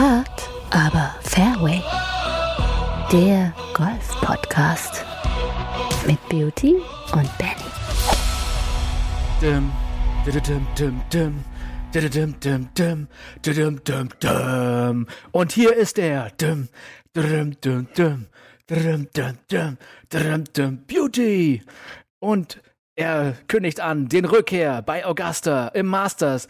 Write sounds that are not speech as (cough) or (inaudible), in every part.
Hart, aber Fairway. Der Golf-Podcast mit Beauty und Benny. Und hier ist er. Beauty. Und er kündigt an den Rückkehr bei Augusta im Masters.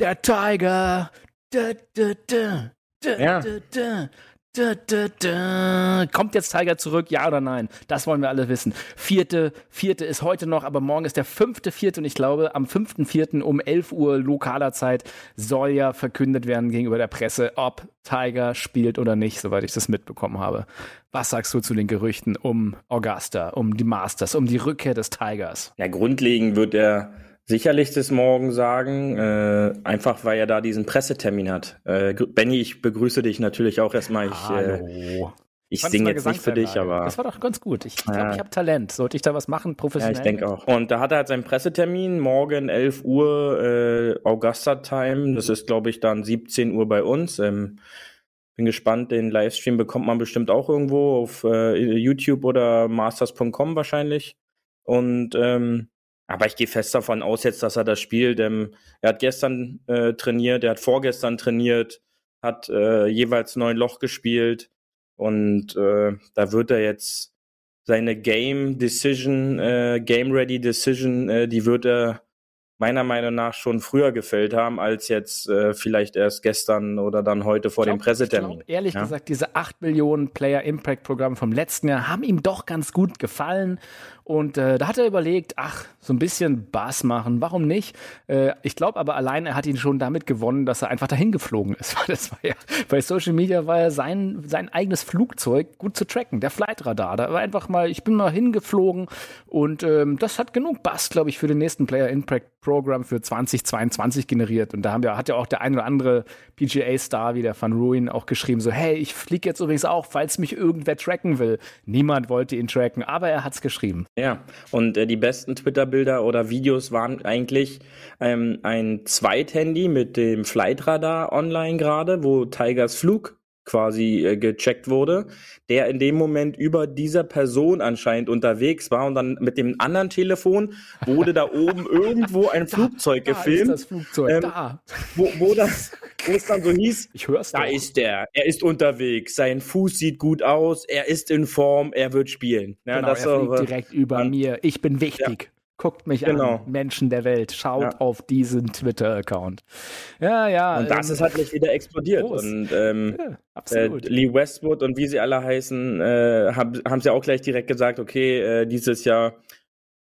Der Tiger, da, da, da, da, Ja. da, da. Da, da, da. Kommt jetzt Tiger zurück, ja oder nein? Das wollen wir alle wissen. Vierte, vierte ist heute noch, aber morgen ist der fünfte, vierte und ich glaube, am fünften, vierten um 11 Uhr lokaler Zeit soll ja verkündet werden gegenüber der Presse, ob Tiger spielt oder nicht, soweit ich das mitbekommen habe. Was sagst du zu den Gerüchten um Augusta, um die Masters, um die Rückkehr des Tigers? Ja, grundlegend wird er sicherlich das morgen sagen, äh, einfach weil er da diesen Pressetermin hat. Äh, Benny, ich begrüße dich natürlich auch erstmal. Ich, äh, Hallo. ich Fand's singe jetzt nicht für dich, aber Das war doch ganz gut. Ich glaube, Ja. ich habe Talent. Sollte ich da was machen, ja, professionell? ich denke auch. Und da hat er halt seinen Pressetermin, morgen 11 Uhr äh, Augusta-Time. Das ist, glaube ich, dann 17 Uhr bei uns. Ähm, bin gespannt, den Livestream bekommt man bestimmt auch irgendwo auf äh, YouTube oder masters.com wahrscheinlich. Und ähm, aber ich gehe fest davon aus jetzt, dass er das spielt. Ähm, er hat gestern äh, trainiert, er hat vorgestern trainiert, hat äh, jeweils neun Loch gespielt und äh, da wird er jetzt seine Game Decision, äh, Game Ready Decision, äh, die wird er meiner Meinung nach schon früher gefällt haben, als jetzt äh, vielleicht erst gestern oder dann heute vor dem glaub- Pressetermin. Ich glaub, ehrlich Ja. gesagt, diese 8 Millionen Player Impact Programm vom letzten Jahr haben ihm doch ganz gut gefallen. Und äh, da hat er überlegt, ach, so ein bisschen Bass machen, warum nicht? Äh, ich glaube aber allein, er hat ihn schon damit gewonnen, dass er einfach dahin geflogen ist. (laughs) Weil das war ja, bei Social Media war ja sein, sein eigenes Flugzeug gut zu tracken, der Flightradar. Da war einfach mal, ich bin mal hingeflogen und ähm, das hat genug Bass, glaube ich, für den nächsten Player Impact Program für 2022 generiert. Und da haben wir, hat ja auch der ein oder andere PGA-Star wie der Van Ruin auch geschrieben, so, hey, ich fliege jetzt übrigens auch, falls mich irgendwer tracken will. Niemand wollte ihn tracken, aber er hat's geschrieben. Ja, und äh, die besten Twitter-Bilder oder Videos waren eigentlich ähm, ein Zweithandy mit dem Flightradar online gerade, wo Tigers Flug quasi äh, gecheckt wurde, der in dem Moment über dieser Person anscheinend unterwegs war und dann mit dem anderen Telefon wurde da oben (laughs) irgendwo ein Flugzeug Da ist gefilmt, das Flugzeug, Ähm, da. wo, wo, das, (laughs) wo es dann so hieß, Ich hör's da doch. ist der, er ist unterwegs, sein Fuß sieht gut aus, er ist in Form, er wird spielen. Ja, genau, das er fliegt direkt über mir. Ich bin wichtig. Guckt mich Genau. an, Menschen der Welt. Schaut Ja. auf diesen Twitter-Account. Ja, ja. Und das ähm, ist halt nicht wieder explodiert. groß. Und ähm, ja, äh, absolut. Lee Westwood und wie sie alle heißen, äh, haben haben sie auch gleich direkt gesagt, okay, äh, dieses Jahr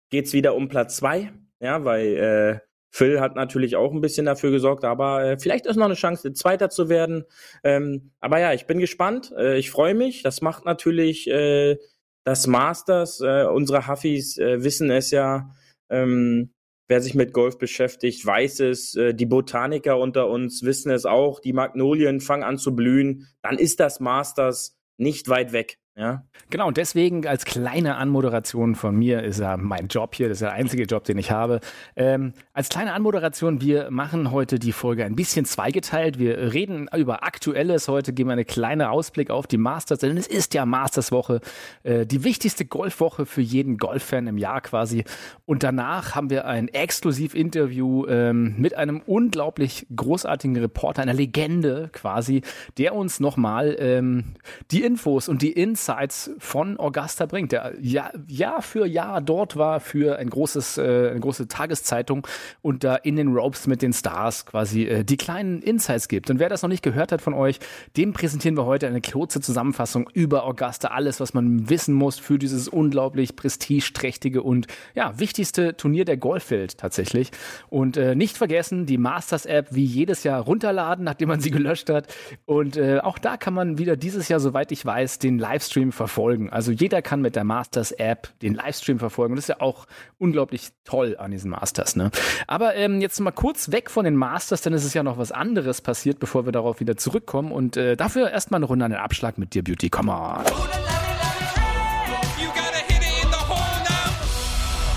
geht's wieder um Platz zwei, ja, weil äh, Phil hat natürlich auch ein bisschen dafür gesorgt, aber äh, vielleicht ist noch eine Chance, Zweiter zu werden. Ähm, aber ja, ich bin gespannt. Äh, ich freue mich. Das macht natürlich äh, das Masters. Äh, unsere Huffis äh, wissen es ja. Ähm, wer sich mit Golf beschäftigt, weiß es. Äh, die Botaniker unter uns wissen es auch. Die Magnolien fangen an zu blühen. Dann ist das Masters nicht weit weg. Ja, Genau, und deswegen als kleine Anmoderation von mir ist ja mein Job hier, das ist der einzige Job, den ich habe. Ähm, als kleine Anmoderation, wir machen heute die Folge ein bisschen zweigeteilt. Wir reden über Aktuelles. Heute geben einen kleinen Ausblick auf die Masters, denn es ist ja Masters-Woche, äh, die wichtigste Golfwoche für jeden Golffan im Jahr quasi. Und danach haben wir ein Exklusiv-Interview ähm, mit einem unglaublich großartigen Reporter, einer Legende quasi, der uns nochmal ähm, die Infos und die Insights von Augusta bringt, der Jahr, Jahr für Jahr dort war für ein großes, äh, eine große Tageszeitung und da in den Ropes mit den Stars quasi äh, die kleinen Insights gibt. Und wer das noch nicht gehört hat von euch, dem präsentieren wir heute eine kurze Zusammenfassung über Augusta, alles, was man wissen muss für dieses unglaublich prestigeträchtige und ja, wichtigste Turnier der Golfwelt tatsächlich. Und äh, nicht vergessen, die Masters-App wie jedes Jahr runterladen, nachdem man sie gelöscht hat. Und äh, auch da kann man wieder dieses Jahr, soweit ich weiß, den Livestream verfolgen. Also jeder kann mit der Masters-App den Livestream verfolgen. Das ist ja auch unglaublich toll an diesen Masters. Ne? Aber ähm, jetzt mal kurz weg von den Masters, denn es ist ja noch was anderes passiert, bevor wir darauf wieder zurückkommen. Und äh, dafür erstmal eine Runde an den Abschlag mit dir, Beauty. Come on.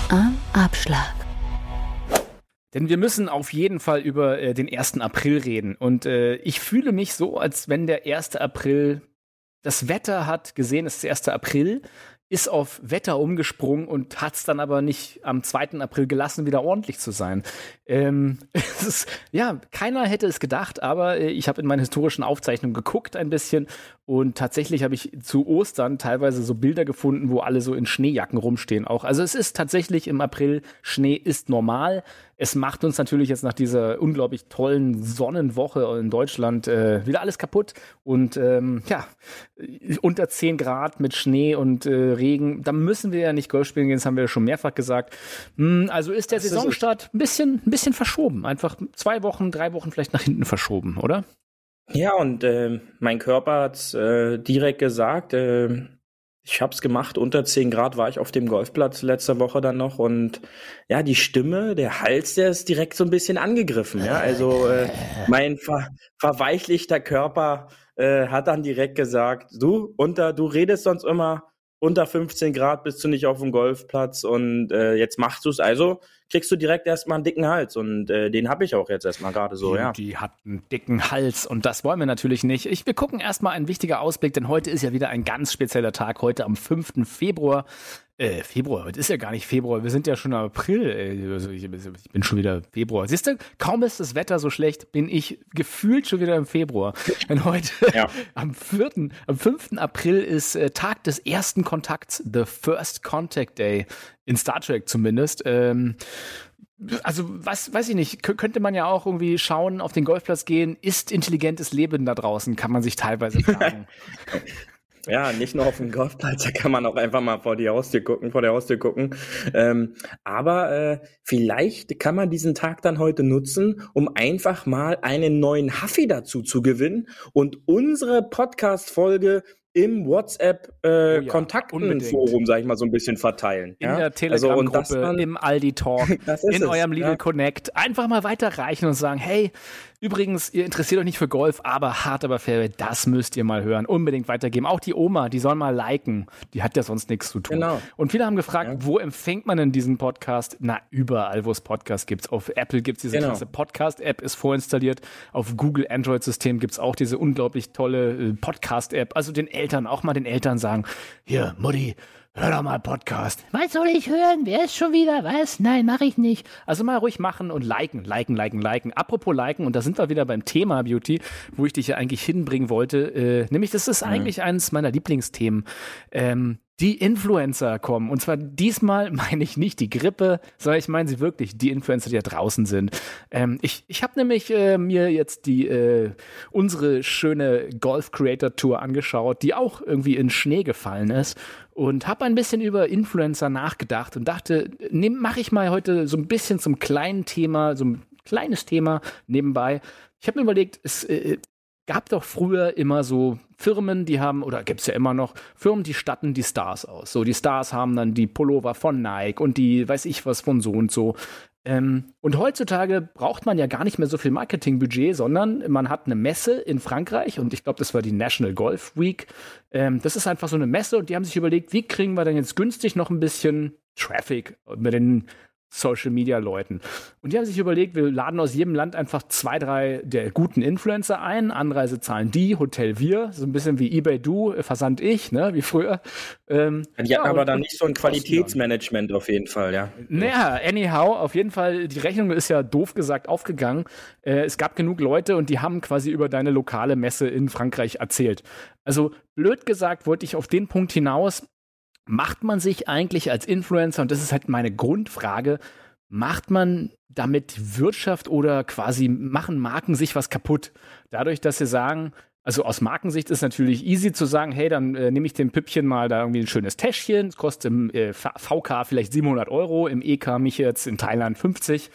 Am Abschlag. Denn wir müssen auf jeden Fall über äh, den 1. April reden. Und äh, ich fühle mich so, als wenn der 1. April das Wetter hat gesehen, es ist der 1. April, ist auf Wetter umgesprungen und hat es dann aber nicht am 2. April gelassen, wieder ordentlich zu sein. Ähm, (laughs) ist, ja, keiner hätte es gedacht, aber äh, ich habe in meinen historischen Aufzeichnungen geguckt ein bisschen und tatsächlich habe ich zu Ostern teilweise so Bilder gefunden, wo alle so in Schneejacken rumstehen auch. Also es ist tatsächlich im April, Schnee ist normal. Es macht uns natürlich jetzt nach dieser unglaublich tollen Sonnenwoche in Deutschland äh, wieder alles kaputt. Und ähm, ja, unter 10 Grad mit Schnee und äh, Regen, da müssen wir ja nicht Golf spielen gehen, das haben wir ja schon mehrfach gesagt. Hm, also ist der das Saisonstart ist ein bisschen, ein bisschen verschoben. Einfach zwei Wochen, drei Wochen vielleicht nach hinten verschoben, oder? Ja, und äh, mein Körper hat äh, direkt gesagt, äh, ich habe es gemacht, unter 10 Grad war ich auf dem Golfplatz letzte Woche dann noch und ja, die Stimme, der Hals, der ist direkt so ein bisschen angegriffen. Ja, also äh, mein ver verweichlichter Körper äh, hat dann direkt gesagt, du unter, du redest sonst immer unter 15 Grad bist du nicht auf dem Golfplatz und äh, jetzt machst du es. Also kriegst du direkt erstmal einen dicken Hals und äh, den habe ich auch jetzt erstmal gerade so, die, ja. Die hat einen dicken Hals und das wollen wir natürlich nicht. Ich, wir gucken erstmal ein wichtiger Ausblick, denn heute ist ja wieder ein ganz spezieller Tag, heute am 5. Februar. Äh, Februar, heute ist ja gar nicht Februar, wir sind ja schon im April. Äh, also ich, ich, bin schon wieder Februar. Siehst du, kaum ist das Wetter so schlecht, bin ich gefühlt schon wieder im Februar. Wenn heute (laughs) ja. am 4., am 5. April ist äh, Tag des ersten Kontakts, The First Contact Day, in Star Trek zumindest. Ähm, also was weiß ich nicht, könnte man ja auch irgendwie schauen, auf den Golfplatz gehen, ist intelligentes Leben da draußen, kann man sich teilweise (laughs) fragen. Ja, nicht nur auf dem Golfplatz, (laughs) da kann man auch einfach mal vor die Haustür gucken, vor der Haustür gucken. Ähm, aber äh, vielleicht kann man diesen Tag dann heute nutzen, um einfach mal einen neuen Huffy dazu zu gewinnen und unsere Podcast-Folge im WhatsApp äh, oh ja, sag ich mal, so ein bisschen verteilen. In ja? der Telegram-Gruppe, also, im Aldi Talk, (laughs) in eurem Lidl ja. Connect. Einfach mal weiterreichen und sagen, hey, Übrigens, ihr interessiert euch nicht für Golf, aber hart aber fair, das müsst ihr mal hören. Unbedingt weitergeben. Auch die Oma, die soll mal liken. Die hat ja sonst nichts zu tun. Genau. Und viele haben gefragt, ja. wo empfängt man denn diesen Podcast? Na, überall, wo es Podcasts gibt. Auf Apple gibt es diese genau. Podcast-App, ist vorinstalliert. Auf Google Android-System gibt es auch diese unglaublich tolle äh, Podcast-App. Also den Eltern, auch mal den Eltern sagen, hier, Mutti, hör doch mal Podcast. Was soll ich hören? Wer ist schon wieder? Was? Nein, mache ich nicht. Also mal ruhig machen und liken, liken, liken, liken. Apropos liken, und da sind wir wieder beim Thema Beauty, wo ich dich ja eigentlich hinbringen wollte. Äh, nämlich, das ist mhm. eigentlich eines meiner Lieblingsthemen. Ähm, die Influencer kommen. Und zwar diesmal (laughs) meine ich nicht die Grippe, sondern ich meine sie wirklich, die Influencer, die da draußen sind. Ähm, ich ich habe nämlich äh, mir jetzt die äh, unsere schöne Golf Creator Tour angeschaut, die auch irgendwie in Schnee gefallen ist und habe ein bisschen über Influencer nachgedacht und dachte, mache ich mal heute so ein bisschen zum kleinen Thema, so ein kleines Thema nebenbei. Ich habe mir überlegt, es äh, gab doch früher immer so Firmen, die haben, oder gibt es ja immer noch, Firmen, die statten die Stars aus. So, die Stars haben dann die Pullover von Nike und die weiß ich was von so und so. Ähm, und heutzutage braucht man ja gar nicht mehr so viel Marketingbudget, sondern man hat eine Messe in Frankreich und ich glaube, das war die National Golf Week. Ähm, das ist einfach so eine Messe und die haben sich überlegt, wie kriegen wir denn jetzt günstig noch ein bisschen Traffic mit den Social Media Leuten. Und die haben sich überlegt, wir laden aus jedem Land einfach zwei, drei der guten Influencer ein. Anreise zahlen die, Hotel wir, so ein bisschen wie eBay du, Versand ich, ne, wie früher. Ähm, die hatten ja, aber dann nicht so ein Qualitätsmanagement auf jeden Fall, ja. Naja, anyhow, auf jeden Fall, die Rechnung ist ja doof gesagt aufgegangen. Äh, es gab genug Leute und die haben quasi über deine lokale Messe in Frankreich erzählt. Also blöd gesagt wollte ich auf den Punkt hinaus, macht man sich eigentlich als Influencer, und das ist halt meine Grundfrage, macht man damit Wirtschaft oder quasi machen Marken sich was kaputt? Dadurch, dass sie sagen, also aus Markensicht ist natürlich easy zu sagen, hey, dann äh, nehme ich dem Püppchen mal da irgendwie ein schönes Täschchen, es kostet im äh, VK vielleicht 700 Euro, im EK mich jetzt in Thailand 50.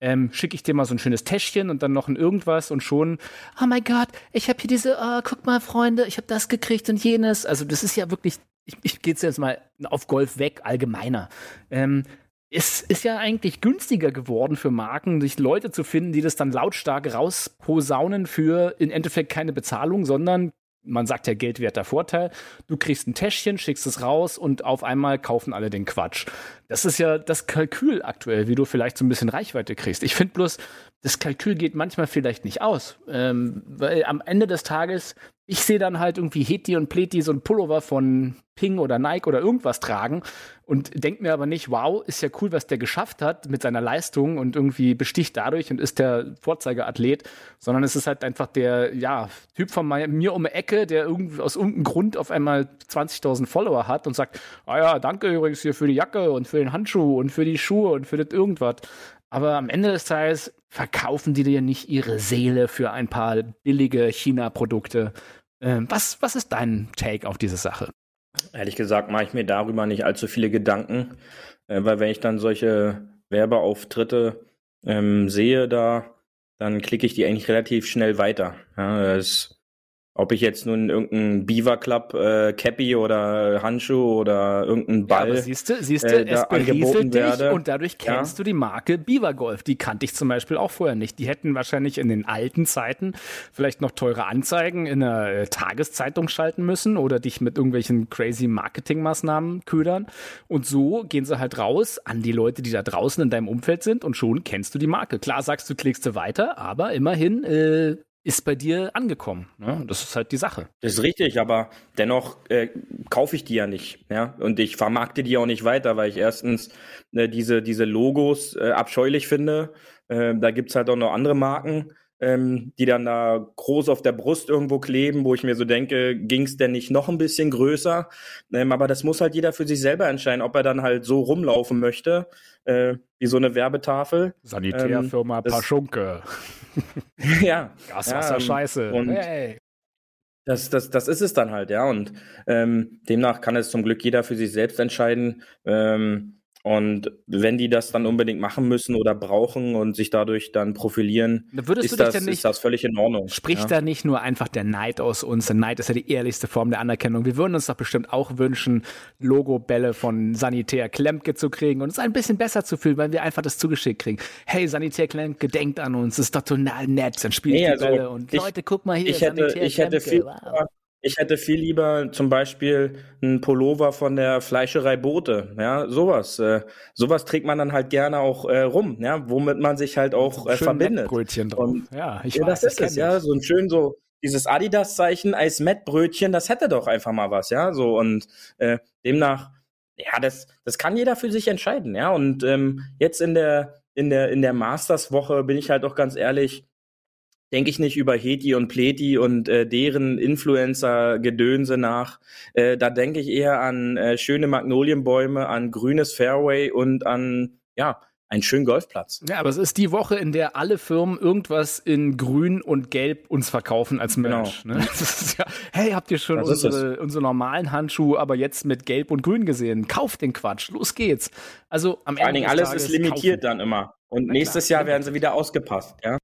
Ähm, schicke ich dir mal so ein schönes Täschchen und dann noch ein irgendwas und schon, oh mein Gott, ich habe hier diese, oh, guck mal, Freunde, ich habe das gekriegt und jenes. Also das ist ja wirklich ich, ich gehe jetzt mal auf Golf weg, allgemeiner. Ähm, es ist ja eigentlich günstiger geworden für Marken, sich Leute zu finden, die das dann lautstark rausposaunen für im Endeffekt keine Bezahlung, sondern man sagt ja geldwerter Vorteil. Du kriegst ein Täschchen, schickst es raus und auf einmal kaufen alle den Quatsch. Das ist ja das Kalkül aktuell, wie du vielleicht so ein bisschen Reichweite kriegst. Ich finde bloß, das Kalkül geht manchmal vielleicht nicht aus. Ähm, weil am Ende des Tages, ich sehe dann halt irgendwie Heti und Pleti so ein Pullover von Ping oder Nike oder irgendwas tragen und denke mir aber nicht, wow, ist ja cool, was der geschafft hat mit seiner Leistung und irgendwie besticht dadurch und ist der Vorzeigeathlet, sondern es ist halt einfach der, ja, Typ von mir um die Ecke, der irgendwie aus irgendeinem Grund auf einmal 20.000 Follower hat und sagt, ah ja, danke übrigens hier für die Jacke und für den Handschuh und für die Schuhe und für das irgendwas. Aber am Ende des Tages verkaufen die dir nicht ihre Seele für ein paar billige China-Produkte. Ähm, was, was ist dein Take auf diese Sache? Ehrlich gesagt mache ich mir darüber nicht allzu viele Gedanken, äh, weil wenn ich dann solche Werbeauftritte ähm, sehe da, dann klicke ich die eigentlich relativ schnell weiter. Ja, das ob ich jetzt nun irgendein Beaver Club äh, Cappy oder Handschuh oder irgendein Ball. Ja, siehst du, siehst du, äh, es berieselt dich werde. und dadurch kennst ja. du die Marke Beaver Golf. Die kannte ich zum Beispiel auch vorher nicht. Die hätten wahrscheinlich in den alten Zeiten vielleicht noch teure Anzeigen in einer äh, Tageszeitung schalten müssen oder dich mit irgendwelchen crazy Marketingmaßnahmen ködern. Und so gehen sie halt raus an die Leute, die da draußen in deinem Umfeld sind und schon kennst du die Marke. Klar sagst du, klickst du weiter, aber immerhin äh, ist bei dir angekommen. Ne? Das ist halt die Sache. Das ist richtig, aber dennoch äh, kaufe ich die ja nicht. Ja? Und ich vermarkte die auch nicht weiter, weil ich erstens äh, diese, diese Logos äh, abscheulich finde. Äh, da gibt's halt auch noch andere Marken, ähm, die dann da groß auf der Brust irgendwo kleben, wo ich mir so denke, ging's denn nicht noch ein bisschen größer? Ähm, aber das muss halt jeder für sich selber entscheiden, ob er dann halt so rumlaufen möchte, äh, wie so eine Werbetafel. Sanitärfirma ähm, Paschunke. (laughs) ja. Gaswasser ja, ähm, scheiße. Und hey. Das, das, das ist es dann halt, ja. Und ähm, demnach kann es zum Glück jeder für sich selbst entscheiden. Ähm, und wenn die das dann unbedingt machen müssen oder brauchen und sich dadurch dann profilieren, Würdest ist, das, ist das völlig in Ordnung. Spricht ja? da nicht nur einfach der Neid aus uns? Der Neid ist ja die ehrlichste Form der Anerkennung. Wir würden uns doch bestimmt auch wünschen, Logo-Bälle von Sanitär Klempke zu kriegen und uns ein bisschen besser zu fühlen, weil wir einfach das zugeschickt kriegen. Hey, Sanitär Klempke, denkt an uns, das ist doch total nett. Dann spielt nee, die also Bälle und ich, Leute, guck mal hier, ich hätte, Sanitär ich hätte viel, wow. Ich hätte viel lieber zum Beispiel einen Pullover von der Fleischerei Bote, ja, sowas. Äh, sowas trägt man dann halt gerne auch äh, rum, ja, womit man sich halt auch äh, verbindet. Brötchen drauf. Und, ja, ich ja, weiß, das ist es, ja, so ein schön so dieses Adidas-Zeichen als Mettbrötchen, das hätte doch einfach mal was, ja, so und äh, demnach, ja, das, das kann jeder für sich entscheiden, ja, und ähm, jetzt in der in der in der Masters-Woche bin ich halt auch ganz ehrlich, denke ich nicht über Heti und Pleti und äh, deren Influencer-Gedönse nach. Äh, da denke ich eher an äh, schöne Magnolienbäume, an grünes Fairway und an, ja, einen schönen Golfplatz. Ja, aber es ist die Woche, in der alle Firmen irgendwas in Grün und Gelb uns verkaufen als Merch. Genau. Ne? Ja, hey, habt ihr schon unsere, unsere normalen Handschuhe, aber jetzt mit Gelb und Grün gesehen? Kauft den Quatsch, los geht's. Also am Vor Ende allen Dingen alles ist limitiert kaufen. dann immer. Und nächstes Jahr werden sie wieder ausgepasst, ja.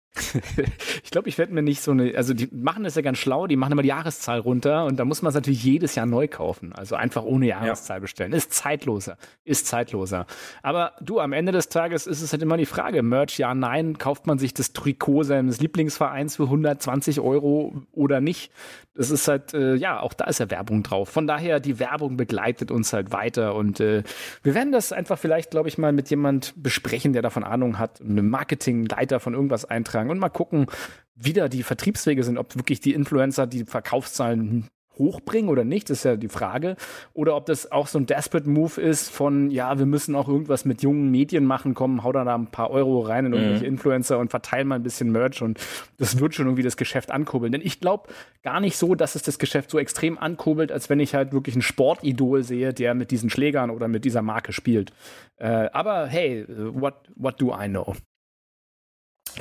Ich glaube, ich werde mir nicht so eine, also die machen das ja ganz schlau, die machen immer die Jahreszahl runter und da muss man es natürlich jedes Jahr neu kaufen. Also einfach ohne Jahreszahl ja. bestellen. Ist zeitloser, ist zeitloser. Aber du, am Ende des Tages ist es halt immer die Frage, Merch, ja, nein, kauft man sich das Trikot seines Lieblingsvereins für 120 Euro oder nicht? Das ist halt, äh, ja, auch da ist ja Werbung drauf. Von daher, die Werbung begleitet uns halt weiter und äh, wir werden das einfach vielleicht, glaube ich, mal mit jemand besprechen, der davon Ahnung hat, einen Marketingleiter von irgendwas eintragen und mal gucken, wie da die Vertriebswege sind, ob wirklich die Influencer die Verkaufszahlen hochbringen oder nicht, ist ja die Frage. Oder ob das auch so ein Desperate Move ist von, ja, wir müssen auch irgendwas mit jungen Medien machen, kommen, hau da, da ein paar Euro rein in irgendwelche mhm. Influencer und verteilen mal ein bisschen Merch und das wird schon irgendwie das Geschäft ankurbeln. Denn ich glaube gar nicht so, dass es das Geschäft so extrem ankurbelt, als wenn ich halt wirklich ein Sportidol sehe, der mit diesen Schlägern oder mit dieser Marke spielt. Äh, aber hey, what, what do I know?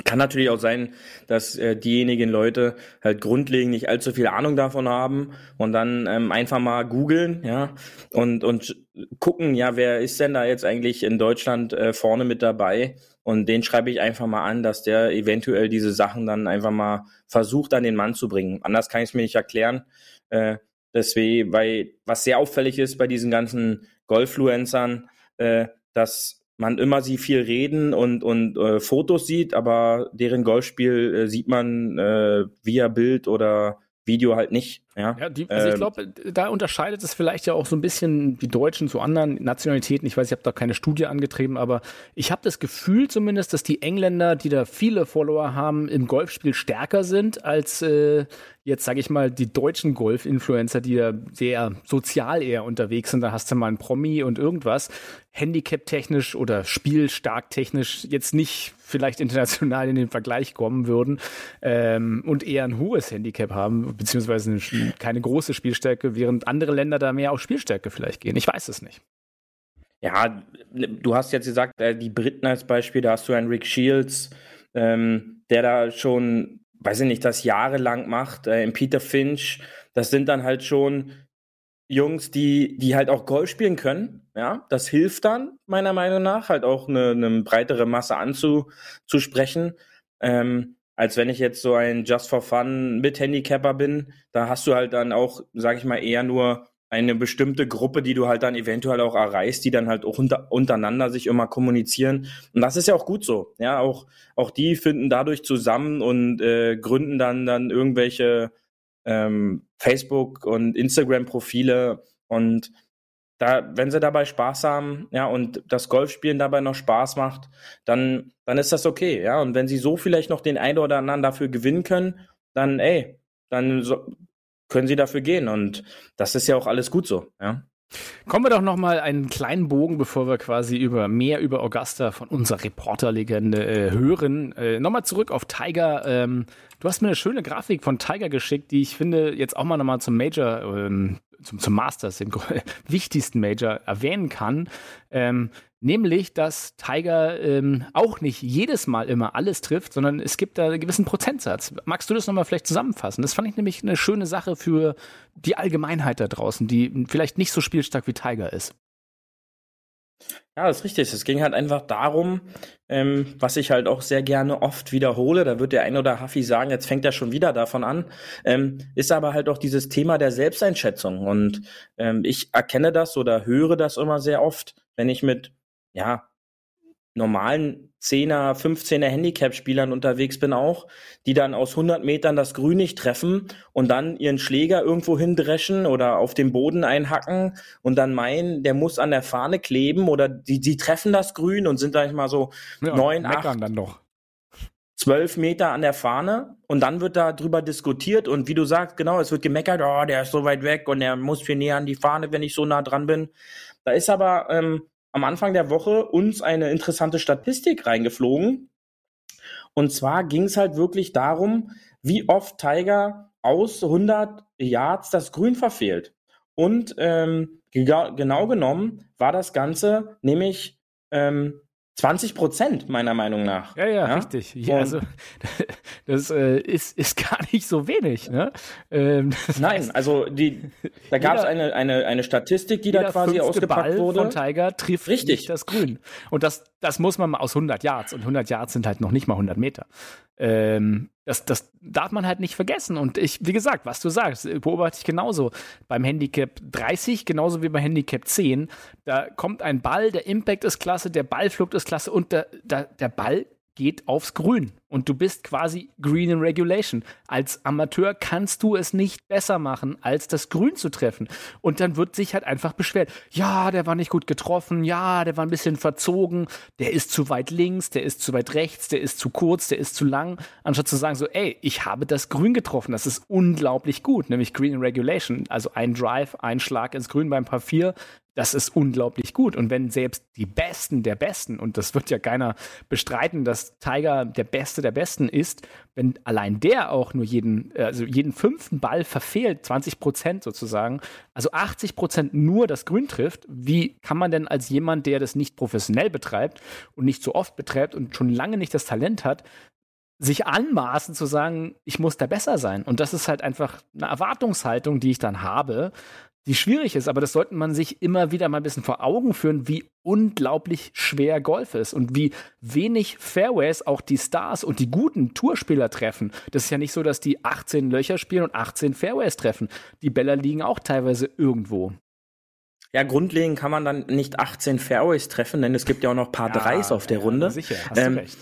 Kann natürlich auch sein, dass äh, diejenigen Leute halt grundlegend nicht allzu viel Ahnung davon haben und dann ähm, einfach mal googeln, ja, und, und gucken, ja, wer ist denn da jetzt eigentlich in Deutschland äh, vorne mit dabei? Und den schreibe ich einfach mal an, dass der eventuell diese Sachen dann einfach mal versucht, an den Mann zu bringen. Anders kann ich es mir nicht erklären. Äh, deswegen, weil was sehr auffällig ist bei diesen ganzen Golffluencern, äh, dass man immer sie viel reden und, und äh, Fotos sieht, aber deren Golfspiel äh, sieht man äh, via Bild oder Video halt nicht. Ja, ja die, also ähm, ich glaube, da unterscheidet es vielleicht ja auch so ein bisschen die Deutschen zu anderen Nationalitäten. Ich weiß, ich habe da keine Studie angetrieben, aber ich habe das Gefühl zumindest, dass die Engländer, die da viele Follower haben, im Golfspiel stärker sind als äh, jetzt, sage ich mal, die deutschen Golf-Influencer, die da sehr sozial eher unterwegs sind. Da hast du mal ein Promi und irgendwas. Handicap-technisch oder spielstark-technisch jetzt nicht vielleicht international in den Vergleich kommen würden ähm, und eher ein hohes Handicap haben, beziehungsweise eine, keine große Spielstärke, während andere Länder da mehr auf Spielstärke vielleicht gehen. Ich weiß es nicht. Ja, du hast jetzt gesagt, äh, die Briten als Beispiel, da hast du einen Rick Shields, ähm, der da schon, weiß ich nicht, das jahrelang macht, äh, Peter Finch, das sind dann halt schon Jungs, die, die halt auch Golf spielen können. Ja, das hilft dann, meiner Meinung nach, halt auch eine, eine breitere Masse anzusprechen. Ähm, als wenn ich jetzt so ein Just for Fun mit Handicapper bin. Da hast du halt dann auch, sag ich mal, eher nur eine bestimmte Gruppe, die du halt dann eventuell auch erreichst, die dann halt auch unter, untereinander sich immer kommunizieren. Und das ist ja auch gut so. Ja, auch, auch die finden dadurch zusammen und äh, gründen dann, dann irgendwelche ähm, Facebook- und Instagram-Profile und da, wenn sie dabei Spaß haben, ja, und das Golfspielen dabei noch Spaß macht, dann, dann ist das okay, ja. Und wenn sie so vielleicht noch den einen oder anderen dafür gewinnen können, dann, ey, dann so, können sie dafür gehen. Und das ist ja auch alles gut so, ja. Kommen wir doch noch mal einen kleinen Bogen, bevor wir quasi über mehr über Augusta von unserer Reporterlegende äh, hören. Äh, Nochmal zurück auf Tiger. Ähm, du hast mir eine schöne Grafik von Tiger geschickt, die ich finde jetzt auch mal nochmal zum Major, ähm, zum, zum Masters, dem (laughs) wichtigsten Major erwähnen kann. Ähm, Nämlich, dass Tiger ähm, auch nicht jedes Mal immer alles trifft, sondern es gibt da einen gewissen Prozentsatz. Magst du das nochmal vielleicht zusammenfassen? Das fand ich nämlich eine schöne Sache für die Allgemeinheit da draußen, die vielleicht nicht so spielstark wie Tiger ist. Ja, das ist richtig. Es ging halt einfach darum, ähm, was ich halt auch sehr gerne oft wiederhole, da wird der ein oder Haffi sagen, jetzt fängt er schon wieder davon an, ähm, ist aber halt auch dieses Thema der Selbsteinschätzung. Und ähm, ich erkenne das oder höre das immer sehr oft, wenn ich mit ja, normalen 10er, 15er Handicap-Spielern unterwegs bin auch, die dann aus 100 Metern das Grün nicht treffen und dann ihren Schläger irgendwo hindreschen oder auf dem Boden einhacken und dann meinen, der muss an der Fahne kleben oder die, die treffen das Grün und sind da mal so ja, neun, acht, dann noch. zwölf Meter an der Fahne und dann wird da drüber diskutiert und wie du sagst, genau, es wird gemeckert, oh, der ist so weit weg und der muss viel näher an die Fahne, wenn ich so nah dran bin. Da ist aber ähm, am Anfang der Woche uns eine interessante Statistik reingeflogen. Und zwar ging es halt wirklich darum, wie oft Tiger aus 100 Yards das Grün verfehlt. Und ähm, genau genommen war das Ganze nämlich ähm, 20 Prozent, meiner Meinung nach. Ja, ja, ja? richtig. Ja, also, (laughs) das äh, ist, ist gar nicht so wenig. Ne? Ähm, Nein, heißt, also die, da gab es eine, eine, eine Statistik, die da quasi ausgepackt Ball wurde. von Tiger trifft richtig. das Grün. Und das, das muss man mal aus 100 Yards. Und 100 Yards sind halt noch nicht mal 100 Meter. Ähm, das, das darf man halt nicht vergessen. Und ich, wie gesagt, was du sagst, beobachte ich genauso. Beim Handicap 30, genauso wie bei Handicap 10, da kommt ein Ball, der Impact ist klasse, der Ballflug ist klasse und der, der, der Ball geht aufs Grün und du bist quasi Green in Regulation. Als Amateur kannst du es nicht besser machen, als das Grün zu treffen. Und dann wird sich halt einfach beschwert. Ja, der war nicht gut getroffen. Ja, der war ein bisschen verzogen. Der ist zu weit links, der ist zu weit rechts, der ist zu kurz, der ist zu lang. Anstatt zu sagen so, ey, ich habe das Grün getroffen. Das ist unglaublich gut, nämlich Green in Regulation. Also ein Drive, ein Schlag ins Grün beim Paar 4 das ist unglaublich gut. Und wenn selbst die Besten der Besten, und das wird ja keiner bestreiten, dass Tiger der Beste der Besten ist, wenn allein der auch nur jeden, also jeden fünften Ball verfehlt, 20 Prozent sozusagen, also 80 Prozent nur das Grün trifft, wie kann man denn als jemand, der das nicht professionell betreibt und nicht so oft betreibt und schon lange nicht das Talent hat, sich anmaßen zu sagen, ich muss da besser sein. Und das ist halt einfach eine Erwartungshaltung, die ich dann habe, die schwierig ist, aber das sollte man sich immer wieder mal ein bisschen vor Augen führen, wie unglaublich schwer Golf ist und wie wenig Fairways auch die Stars und die guten Tourspieler treffen. Das ist ja nicht so, dass die 18 Löcher spielen und 18 Fairways treffen. Die Bälle liegen auch teilweise irgendwo. Ja, grundlegend kann man dann nicht 18 Fairways treffen, denn es gibt ja auch noch paar ja, Dreis auf der Runde. Sicher, hast ähm, du recht.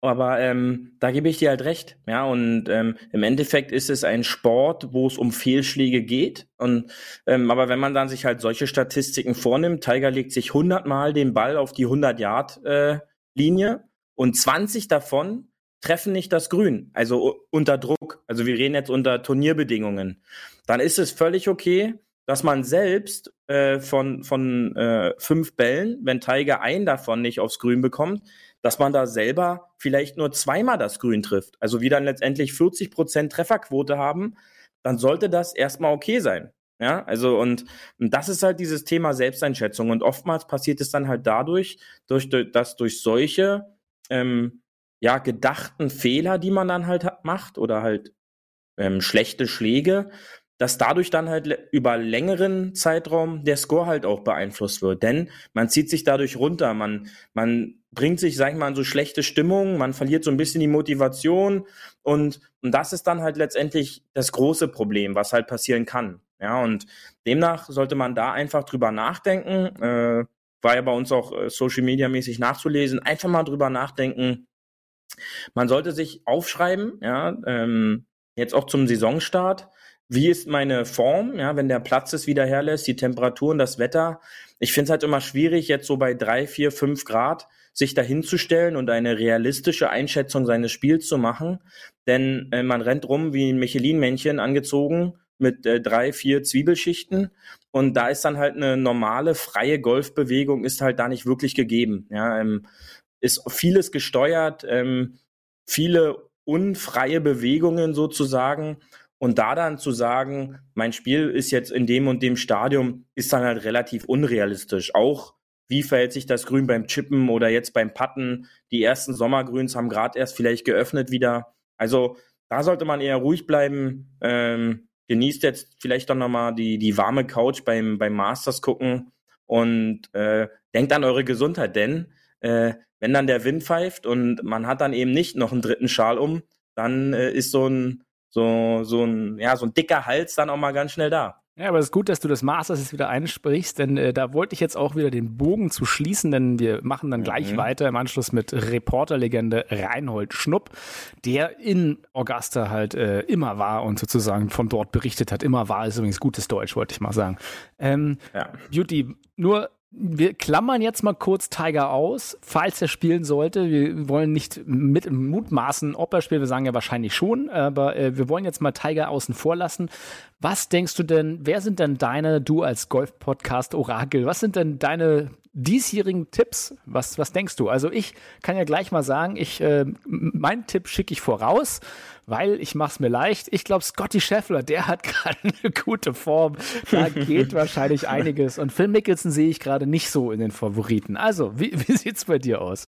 Aber ähm, da gebe ich dir halt recht. Ja, und ähm, im Endeffekt ist es ein Sport, wo es um Fehlschläge geht. Und ähm, aber wenn man dann sich halt solche Statistiken vornimmt, Tiger legt sich 100 Mal den Ball auf die 100 Yard äh, Linie und 20 davon treffen nicht das Grün, also unter Druck. Also wir reden jetzt unter Turnierbedingungen. Dann ist es völlig okay, dass man selbst äh, von, von äh, fünf Bällen, wenn Tiger einen davon nicht aufs Grün bekommt, dass man da selber vielleicht nur zweimal das Grün trifft. Also wir dann letztendlich 40 Prozent Trefferquote haben, dann sollte das erstmal okay sein. Ja, also und, und das ist halt dieses Thema Selbsteinschätzung. Und oftmals passiert es dann halt dadurch, durch, dass durch solche ähm, ja, gedachten Fehler, die man dann halt macht, oder halt ähm, schlechte Schläge, dass dadurch dann halt über längeren Zeitraum der Score halt auch beeinflusst wird. Denn man zieht sich dadurch runter, man, man bringt sich, sag ich mal, in so schlechte Stimmung, man verliert so ein bisschen die Motivation und, und das ist dann halt letztendlich das große Problem, was halt passieren kann. Ja, und demnach sollte man da einfach drüber nachdenken, äh, war ja bei uns auch äh, Social Media mäßig nachzulesen, einfach mal drüber nachdenken. Man sollte sich aufschreiben, ja, ähm, jetzt auch zum Saisonstart, wie ist meine Form, ja, wenn der Platz es wieder herlässt, die Temperaturen, das Wetter. Ich finde es halt immer schwierig, jetzt so bei drei, vier, fünf Grad sich dahinzustellen und eine realistische Einschätzung seines Spiels zu machen. Denn äh, man rennt rum wie ein Michelin-Männchen angezogen mit äh, drei, vier Zwiebelschichten. Und da ist dann halt eine normale, freie Golfbewegung ist halt da nicht wirklich gegeben. Ja, ähm, ist vieles gesteuert, ähm, viele unfreie Bewegungen sozusagen. Und da dann zu sagen, mein Spiel ist jetzt in dem und dem Stadium, ist dann halt relativ unrealistisch. Auch wie verhält sich das Grün beim Chippen oder jetzt beim Patten? Die ersten Sommergrüns haben gerade erst vielleicht geöffnet wieder. Also da sollte man eher ruhig bleiben. Ähm, genießt jetzt vielleicht doch nochmal die, die warme Couch beim, beim Masters gucken und äh, denkt an eure Gesundheit, denn äh, wenn dann der Wind pfeift und man hat dann eben nicht noch einen dritten Schal um, dann äh, ist so ein so, so ein, ja, so ein dicker Hals dann auch mal ganz schnell da. Ja, aber es ist gut, dass du das Masters jetzt wieder einsprichst, denn äh, da wollte ich jetzt auch wieder den Bogen zu schließen, denn wir machen dann gleich mhm. weiter im Anschluss mit Reporterlegende Reinhold Schnupp, der in Augusta halt äh, immer war und sozusagen von dort berichtet hat. Immer war, ist übrigens gutes Deutsch, wollte ich mal sagen. Ähm, ja. Beauty, nur wir klammern jetzt mal kurz Tiger aus, falls er spielen sollte. Wir wollen nicht mit mutmaßen, ob er spielt. Wir sagen ja wahrscheinlich schon, aber äh, wir wollen jetzt mal Tiger außen vor lassen. Was denkst du denn, wer sind denn deine, du als Golf-Podcast-Orakel, was sind denn deine diesjährigen Tipps? Was, was denkst du? Also ich kann ja gleich mal sagen, ich, äh, meinen Tipp schicke ich voraus weil ich mache es mir leicht. Ich glaube, Scotty Scheffler, der hat (laughs) gerade eine gute Form. Da geht wahrscheinlich (laughs) einiges. Und Phil Mickelson sehe ich gerade nicht so in den Favoriten. Also, wie, (laughs) wie sieht es bei dir aus?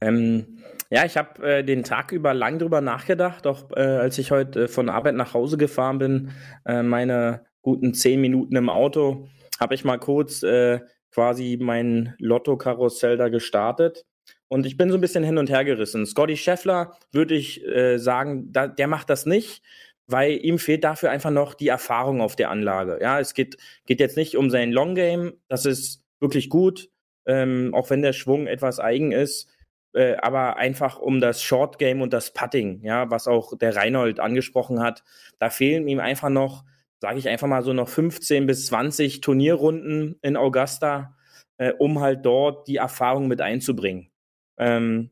Ähm, ja, ich habe äh, den Tag über lang drüber nachgedacht, auch äh, als ich heute äh, von Arbeit nach Hause gefahren bin, äh, meine guten zehn Minuten im Auto, habe ich mal kurz äh, quasi mein Lotto-Karussell da gestartet und ich bin so ein bisschen hin und her gerissen. Scotty Scheffler würde ich äh, sagen, da, der macht das nicht, weil ihm fehlt dafür einfach noch die Erfahrung auf der Anlage. Ja, es geht, geht jetzt nicht um sein Long Game, das ist wirklich gut, ähm, auch wenn der Schwung etwas eigen ist, äh, aber einfach um das Short Game und das Putting, ja, was auch der Reinhold angesprochen hat, da fehlen ihm einfach noch, sage ich einfach mal so noch 15 bis 20 Turnierrunden in Augusta, äh, um halt dort die Erfahrung mit einzubringen. Ähm,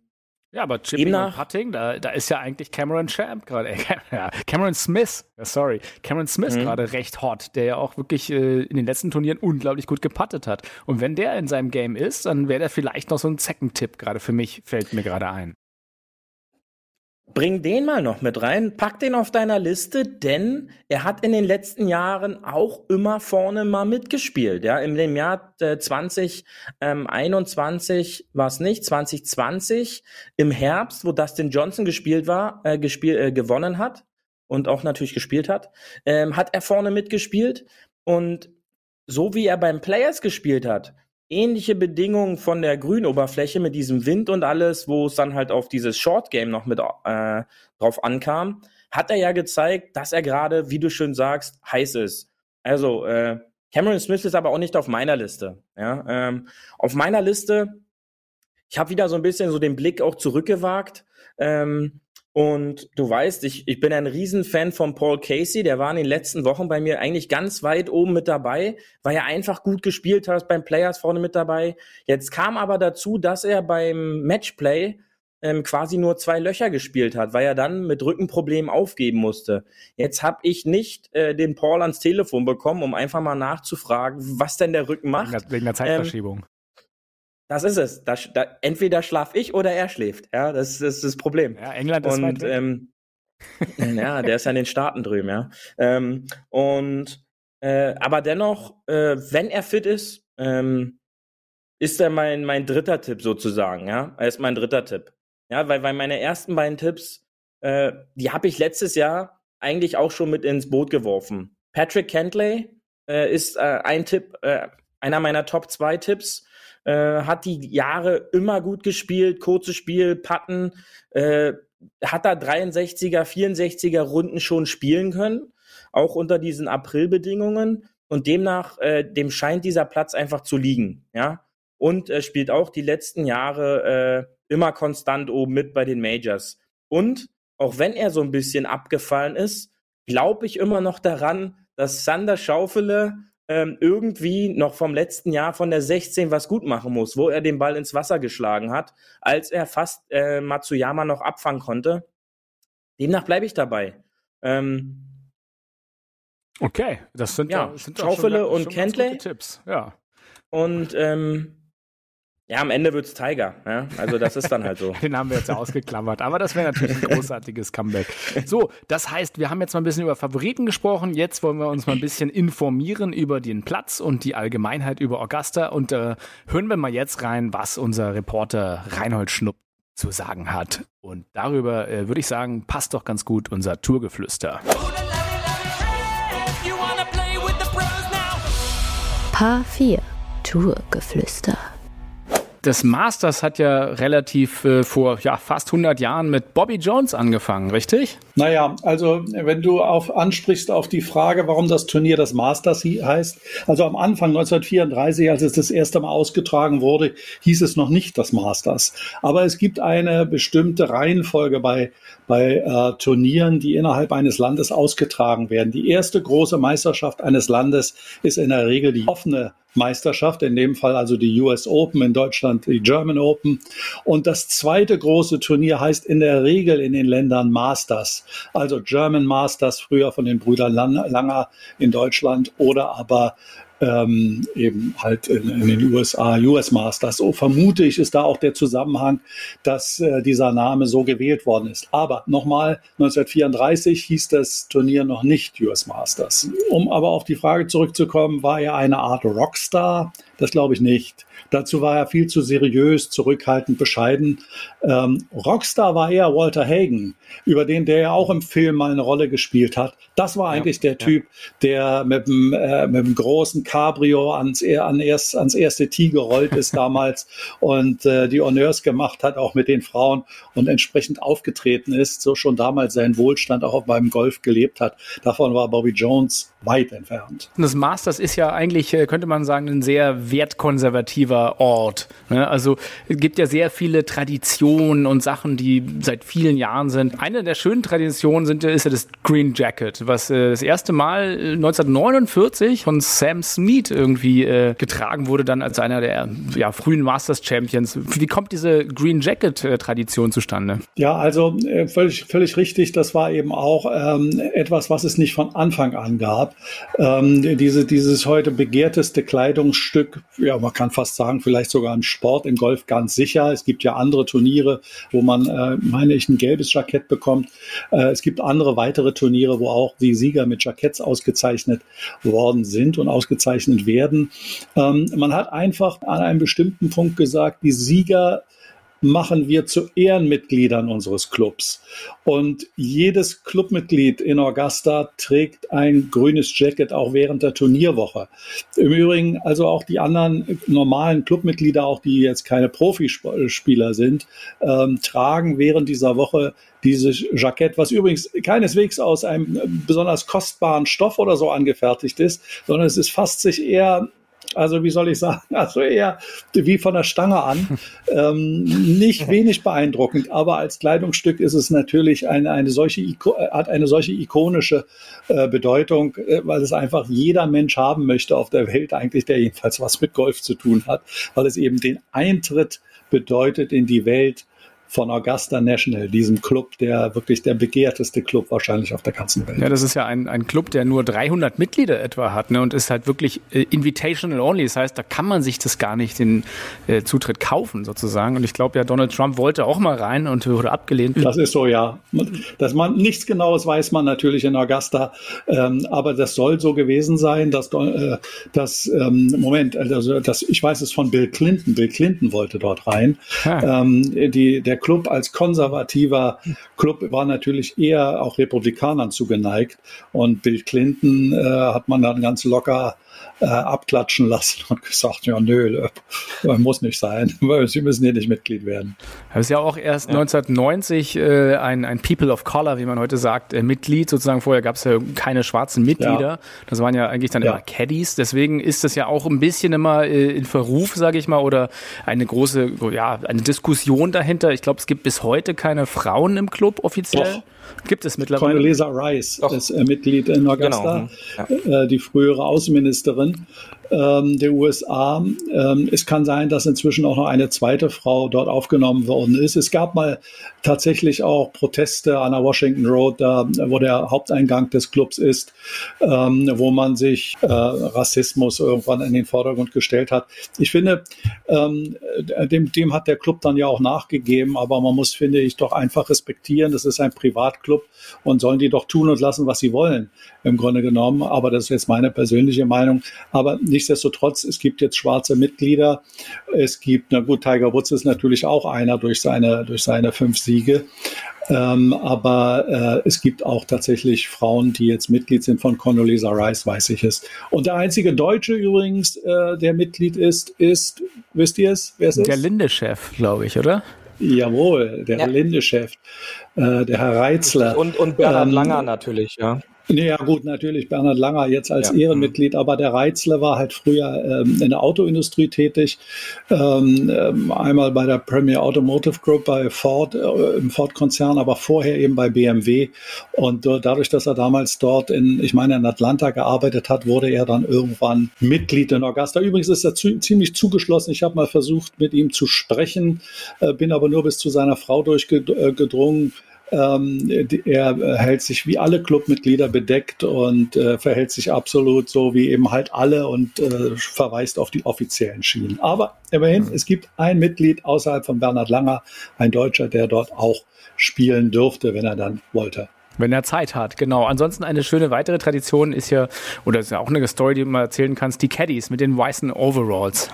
ja, aber Chipping demnach, und Putting, da, da ist ja eigentlich Cameron Champ gerade, (laughs) äh, Cameron Smith, sorry, Cameron Smith mhm. gerade recht hot, der ja auch wirklich äh, in den letzten Turnieren unglaublich gut geputtet hat. Und wenn der in seinem Game ist, dann wäre der vielleicht noch so ein Second-Tipp, gerade für mich, fällt mir gerade ein. Bring den mal noch mit rein, pack den auf deiner Liste, denn er hat in den letzten Jahren auch immer vorne mal mitgespielt. Ja, in dem Jahr äh, 2021 war es nicht, 2020 im Herbst, wo Dustin Johnson gespielt war, äh, gespielt, äh, gewonnen hat und auch natürlich gespielt hat, ähm, hat er vorne mitgespielt und so wie er beim Players gespielt hat, ähnliche Bedingungen von der Grünoberfläche mit diesem Wind und alles, wo es dann halt auf dieses Short Game noch mit äh, drauf ankam, hat er ja gezeigt, dass er gerade, wie du schön sagst, heiß ist. Also äh, Cameron Smith ist aber auch nicht auf meiner Liste. Ja? Ähm, auf meiner Liste, ich habe wieder so ein bisschen so den Blick auch zurückgewagt. Ähm, und du weißt, ich, ich bin ein Riesenfan von Paul Casey. Der war in den letzten Wochen bei mir eigentlich ganz weit oben mit dabei, weil er einfach gut gespielt hat, beim Players vorne mit dabei. Jetzt kam aber dazu, dass er beim Matchplay ähm, quasi nur zwei Löcher gespielt hat, weil er dann mit Rückenproblemen aufgeben musste. Jetzt habe ich nicht äh, den Paul ans Telefon bekommen, um einfach mal nachzufragen, was denn der Rücken macht. Wegen der, wegen der Zeitverschiebung. Ähm, das ist es. Da, da, entweder schlaf ich oder er schläft. Ja, das, das ist das Problem. Ja, England ist und, ähm, (laughs) ja, der ist ja in den Staaten drüben, ja. Ähm, und äh, aber dennoch, äh, wenn er fit ist, ähm, ist er mein, mein dritter Tipp sozusagen, ja. Er ist mein dritter Tipp. Ja, weil, weil meine ersten beiden Tipps, äh, die habe ich letztes Jahr eigentlich auch schon mit ins Boot geworfen. Patrick Kentley äh, ist äh, ein Tipp, äh, einer meiner Top 2 Tipps äh, hat die Jahre immer gut gespielt, kurzes Spiel, Patten, äh, hat da 63er, 64er Runden schon spielen können, auch unter diesen Aprilbedingungen und demnach, äh, dem scheint dieser Platz einfach zu liegen, ja. Und er spielt auch die letzten Jahre äh, immer konstant oben mit bei den Majors. Und auch wenn er so ein bisschen abgefallen ist, glaube ich immer noch daran, dass Sander Schaufele ähm, irgendwie noch vom letzten Jahr von der 16 was gut machen muss, wo er den Ball ins Wasser geschlagen hat, als er fast äh, Matsuyama noch abfangen konnte. Demnach bleibe ich dabei. Ähm, okay, das sind ja, ja sind Schaufele und Kentley. Tipps, ja. Und ähm, ja, am Ende wird's Tiger. Ja? Also das ist dann halt so. (laughs) Den haben wir jetzt ausgeklammert. Aber das wäre natürlich ein (laughs) großartiges Comeback. So, das heißt, wir haben jetzt mal ein bisschen über Favoriten gesprochen. Jetzt wollen wir uns mal ein bisschen informieren über den Platz und die Allgemeinheit über Augusta. Und äh, hören wir mal jetzt rein, was unser Reporter Reinhold Schnupp zu sagen hat. Und darüber äh, würde ich sagen, passt doch ganz gut unser Tourgeflüster. Paar 4 Tourgeflüster das Masters hat ja relativ äh, vor ja, fast 100 Jahren mit Bobby Jones angefangen, richtig? Naja, also wenn du auf, ansprichst auf die Frage, warum das Turnier das Masters heißt, also am Anfang 1934, als es das erste Mal ausgetragen wurde, hieß es noch nicht das Masters. Aber es gibt eine bestimmte Reihenfolge bei, bei äh, Turnieren, die innerhalb eines Landes ausgetragen werden. Die erste große Meisterschaft eines Landes ist in der Regel die offene Meisterschaft, in dem Fall also die US Open, in Deutschland die German Open. Und das zweite große Turnier heißt in der Regel in den Ländern Masters, also German Masters, früher von den Brüdern Langer in Deutschland oder aber ähm, eben halt in, in, den USA US Masters. So vermute ich, ist da auch der Zusammenhang, dass äh, dieser Name so gewählt worden ist. Aber nochmal, 1934 hieß das Turnier noch nicht US Masters. Um aber auf die Frage zurückzukommen, war er eine Art Rockstar? Das glaube ich nicht. Dazu war er viel zu seriös, zurückhaltend, bescheiden. Ähm, Rockstar war eher Walter Hagen, über den der ja auch im Film mal eine Rolle gespielt hat. Das war eigentlich ja, der Typ, der mit dem, äh, mit dem großen Cabrio ans, an erst, ans erste Tee gerollt ist (laughs) damals und äh, die Honneurs gemacht hat, auch mit den Frauen und entsprechend aufgetreten ist, so schon damals seinen Wohlstand auch beim Golf gelebt hat. Davon war Bobby Jones weit entfernt. Das Masters ist ja eigentlich, äh, könnte man sagen, ein sehr wertkonservativer Ort. Ne? Also es gibt ja sehr viele Traditionen und Sachen, die seit vielen Jahren sind. Eine der schönen Traditionen sind, ist ja das Green Jacket, was äh, das erste Mal 1949 äh, von Sam Smead irgendwie äh, getragen wurde, dann als einer der ja, frühen Masters Champions. Wie kommt diese Green Jacket Tradition zustande? Ja, also äh, völlig, völlig richtig. Das war eben auch ähm, etwas, was es nicht von Anfang an gab. Ähm, diese, dieses heute begehrteste Kleidungsstück, ja, man kann fast sagen, vielleicht sogar im Sport, im Golf ganz sicher. Es gibt ja andere Turniere, wo man, äh, meine ich, ein gelbes Jackett bekommt. Äh, es gibt andere weitere Turniere, wo auch die Sieger mit Jacketts ausgezeichnet worden sind und ausgezeichnet werden. Ähm, man hat einfach an einem bestimmten Punkt gesagt, die Sieger machen wir zu Ehrenmitgliedern unseres Clubs. Und jedes Clubmitglied in Augusta trägt ein grünes Jacket auch während der Turnierwoche. Im Übrigen also auch die anderen normalen Clubmitglieder, auch die jetzt keine Profispieler sind, ähm, tragen während dieser Woche dieses Jackett, was übrigens keineswegs aus einem besonders kostbaren Stoff oder so angefertigt ist, sondern es ist fast sich eher Also wie soll ich sagen? (laughs) Also eher wie von der Stange an. (laughs) ähm, nicht wenig beeindruckend, aber als Kleidungsstück ist es natürlich eine, eine solche, hat eine solche ikonische äh, Bedeutung, äh, weil es einfach jeder Mensch haben möchte auf der Welt eigentlich, der jedenfalls was mit Golf zu tun hat, weil es eben den Eintritt bedeutet in die Welt von Augusta National, diesem Club, der wirklich der begehrteste Club wahrscheinlich auf der ganzen Welt. Ja, das ist ja ein, ein Club, der nur 300 Mitglieder etwa hat ne, und ist halt wirklich äh, invitational only. Das heißt, da kann man sich das gar nicht den äh, Zutritt kaufen sozusagen. Und ich glaube ja, Donald Trump wollte auch mal rein und wurde abgelehnt. Das ist so, ja. Dass man nichts Genaues weiß man natürlich in Augusta, ähm, aber das soll so gewesen sein, dass, äh, dass ähm, Moment, also das, ich weiß es von Bill Clinton. Bill Clinton wollte dort rein. Ähm, die, der Club als konservativer Club war natürlich eher auch Republikanern zugeneigt. Und Bill Clinton äh, hat man dann ganz locker äh, abklatschen lassen und (laughs) gesagt, ja, nö, äh, muss nicht sein. (laughs) Sie müssen hier nicht Mitglied werden. Das ist ja auch erst ja. 1990 äh, ein, ein People of Color, wie man heute sagt, äh, Mitglied. Sozusagen vorher gab es ja keine schwarzen Mitglieder. Ja. Das waren ja eigentlich dann ja. immer Caddies. Deswegen ist das ja auch ein bisschen immer äh, in Verruf, sage ich mal, oder eine große, ja, eine Diskussion dahinter. Ich glaube, es gibt bis heute keine Frauen im Club offiziell. Doch. Gibt es mittlerweile? Condoleezza Rice Doch. ist äh, Mitglied in Augusta, genau. ja. äh, die frühere Außenministerin ähm, der USA. Ähm, es kann sein, dass inzwischen auch noch eine zweite Frau dort aufgenommen worden ist. Es gab mal tatsächlich auch Proteste an der Washington Road, da, wo der Haupteingang des Clubs ist, ähm, wo man sich äh, Rassismus irgendwann in den Vordergrund gestellt hat. Ich finde, ähm, dem, dem hat der Club dann ja auch nachgegeben, aber man muss, finde ich, doch einfach respektieren, das ist ein Privatclub und sollen die doch tun und lassen, was sie wollen, im Grunde genommen. Aber das ist jetzt meine persönliche Meinung. Aber nichtsdestotrotz, es gibt jetzt schwarze Mitglieder. Es gibt, na gut, Tiger Woods ist natürlich auch einer durch seine, durch seine fünf Siege. Ähm, aber äh, es gibt auch tatsächlich Frauen, die jetzt Mitglied sind von Condoleezza Rice, weiß ich es. Und der einzige Deutsche übrigens, äh, der Mitglied ist, ist, wisst ihr es? Wer es ist? Der Linde-Chef, glaube ich, oder? Jawohl, der ja. Linde-Chef, äh, der Herr Reitzler. Und, und Bernhard ähm, Langer natürlich, ja. Ja gut, natürlich Bernhard Langer jetzt als ja. Ehrenmitglied, aber der Reitzle war halt früher ähm, in der Autoindustrie tätig. Ähm, ähm, einmal bei der Premier Automotive Group bei Ford, äh, im Ford-Konzern, aber vorher eben bei BMW. Und äh, dadurch, dass er damals dort in, ich meine, in Atlanta gearbeitet hat, wurde er dann irgendwann Mitglied in Augusta. Übrigens ist er zu, ziemlich zugeschlossen. Ich habe mal versucht, mit ihm zu sprechen, äh, bin aber nur bis zu seiner Frau durchgedrungen. Ähm, er hält sich wie alle Clubmitglieder bedeckt und äh, verhält sich absolut so wie eben halt alle und äh, verweist auf die offiziellen Schienen. Aber immerhin, mhm. es gibt ein Mitglied außerhalb von Bernhard Langer, ein Deutscher, der dort auch spielen dürfte, wenn er dann wollte. Wenn er Zeit hat, genau. Ansonsten eine schöne weitere Tradition ist ja, oder ist ja auch eine Story, die mal erzählen kannst, die Caddies mit den weißen Overalls.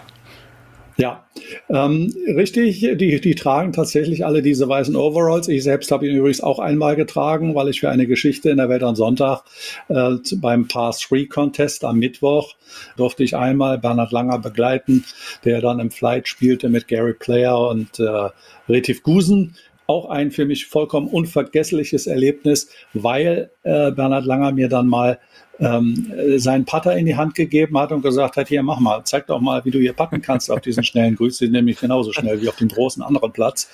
Ja, ähm, richtig. Die, die tragen tatsächlich alle diese weißen Overalls. Ich selbst habe ihn übrigens auch einmal getragen, weil ich für eine Geschichte in der Welt am Sonntag äh, beim Par 3 Contest am Mittwoch durfte ich einmal Bernhard Langer begleiten, der dann im Flight spielte mit Gary Player und äh, Retif Gusen auch ein für mich vollkommen unvergessliches Erlebnis, weil äh, Bernhard Langer mir dann mal ähm, seinen Putter in die Hand gegeben hat und gesagt hat, hier mach mal, zeig doch mal, wie du hier patten kannst auf diesen schnellen Grüß, die sind nämlich genauso schnell wie auf dem großen anderen Platz.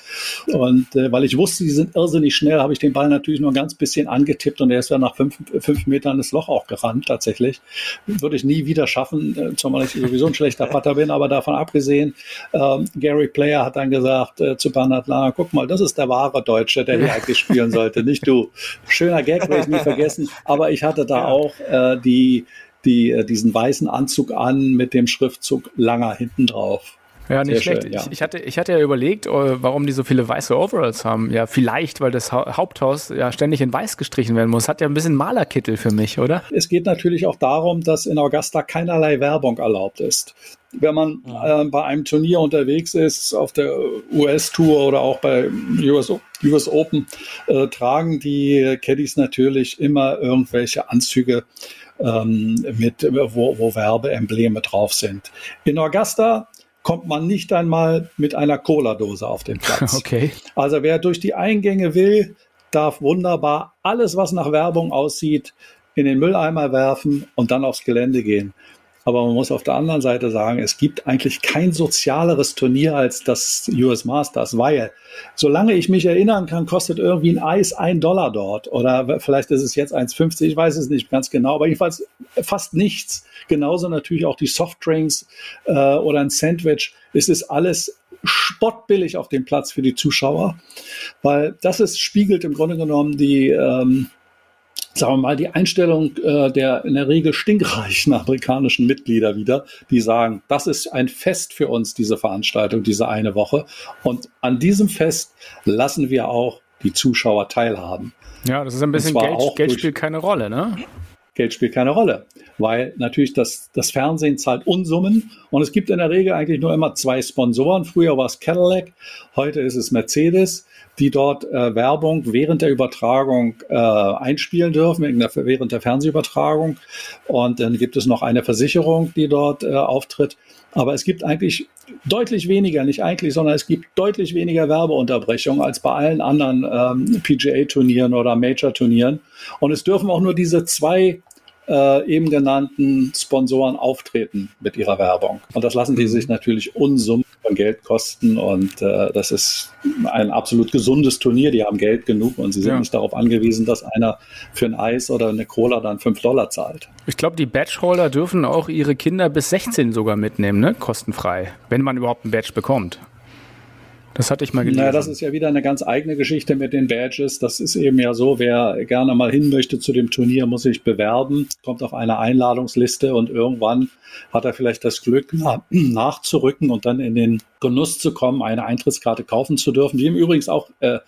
Und äh, weil ich wusste, die sind irrsinnig schnell, habe ich den Ball natürlich nur ein ganz bisschen angetippt und er ist dann nach fünf, fünf Metern das Loch auch gerannt, tatsächlich. Würde ich nie wieder schaffen, äh, zumal ich sowieso ein schlechter Putter bin, aber davon abgesehen, äh, Gary Player hat dann gesagt äh, zu Bernhard Langer, guck mal, das ist der wahre Deutsche, der hier (laughs) eigentlich spielen sollte, nicht du. Schöner Gag, werde ich nie vergessen, aber ich hatte da auch äh, die, die, äh, diesen weißen Anzug an mit dem Schriftzug Langer hinten drauf. Ja, nicht Sehr schlecht. Schön, ja. Ich, ich, hatte, ich hatte ja überlegt, äh, warum die so viele weiße Overalls haben. Ja, vielleicht, weil das Haupthaus ja ständig in weiß gestrichen werden muss. Hat ja ein bisschen Malerkittel für mich, oder? Es geht natürlich auch darum, dass in Augusta keinerlei Werbung erlaubt ist. Wenn man äh, bei einem Turnier unterwegs ist, auf der US-Tour oder auch bei US, US Open, äh, tragen die Caddies natürlich immer irgendwelche Anzüge ähm, mit, wo, wo Werbeembleme drauf sind. In Augusta kommt man nicht einmal mit einer Cola-Dose auf den Platz. (laughs) Okay. Also wer durch die Eingänge will, darf wunderbar alles, was nach Werbung aussieht, in den Mülleimer werfen und dann aufs Gelände gehen. Aber man muss auf der anderen Seite sagen, es gibt eigentlich kein sozialeres Turnier als das US Masters, weil solange ich mich erinnern kann, kostet irgendwie ein Eis ein Dollar dort oder vielleicht ist es jetzt 1,50, ich weiß es nicht ganz genau, aber jedenfalls fast nichts. Genauso natürlich auch die Softdrinks äh, oder ein Sandwich. Es ist alles spottbillig auf dem Platz für die Zuschauer, weil das ist, spiegelt im Grunde genommen die, ähm, sagen wir mal, die Einstellung äh, der in der Regel stinkreichen amerikanischen Mitglieder wieder, die sagen, das ist ein Fest für uns, diese Veranstaltung, diese eine Woche. Und an diesem Fest lassen wir auch die Zuschauer teilhaben. Ja, das ist ein bisschen Geld, Geld spielt keine Rolle, ne? Geld spielt keine Rolle, weil natürlich das, das Fernsehen zahlt Unsummen und es gibt in der Regel eigentlich nur immer zwei Sponsoren. Früher war es Cadillac, heute ist es Mercedes, die dort äh, Werbung während der Übertragung äh, einspielen dürfen, während der Fernsehübertragung. Und dann gibt es noch eine Versicherung, die dort äh, auftritt. Aber es gibt eigentlich deutlich weniger, nicht eigentlich, sondern es gibt deutlich weniger Werbeunterbrechungen als bei allen anderen ähm, PGA-Turnieren oder Major-Turnieren. Und es dürfen auch nur diese zwei äh, eben genannten Sponsoren auftreten mit ihrer Werbung. Und das lassen die sich natürlich Unsummen von Geld kosten und äh, das ist ein absolut gesundes Turnier. Die haben Geld genug und sie sind ja. nicht darauf angewiesen, dass einer für ein Eis oder eine Cola dann 5 Dollar zahlt. Ich glaube, die Badgeholder dürfen auch ihre Kinder bis 16 sogar mitnehmen, ne? kostenfrei, wenn man überhaupt ein Badge bekommt. Das hatte ich mal gelesen. Naja, das ist ja wieder eine ganz eigene Geschichte mit den Badges. Das ist eben ja so, wer gerne mal hin möchte zu dem Turnier, muss sich bewerben, kommt auf eine Einladungsliste und irgendwann hat er vielleicht das Glück, (clears throat) nachzurücken und dann in den Genuss zu kommen, eine Eintrittskarte kaufen zu dürfen, die im Übrigen auch äh,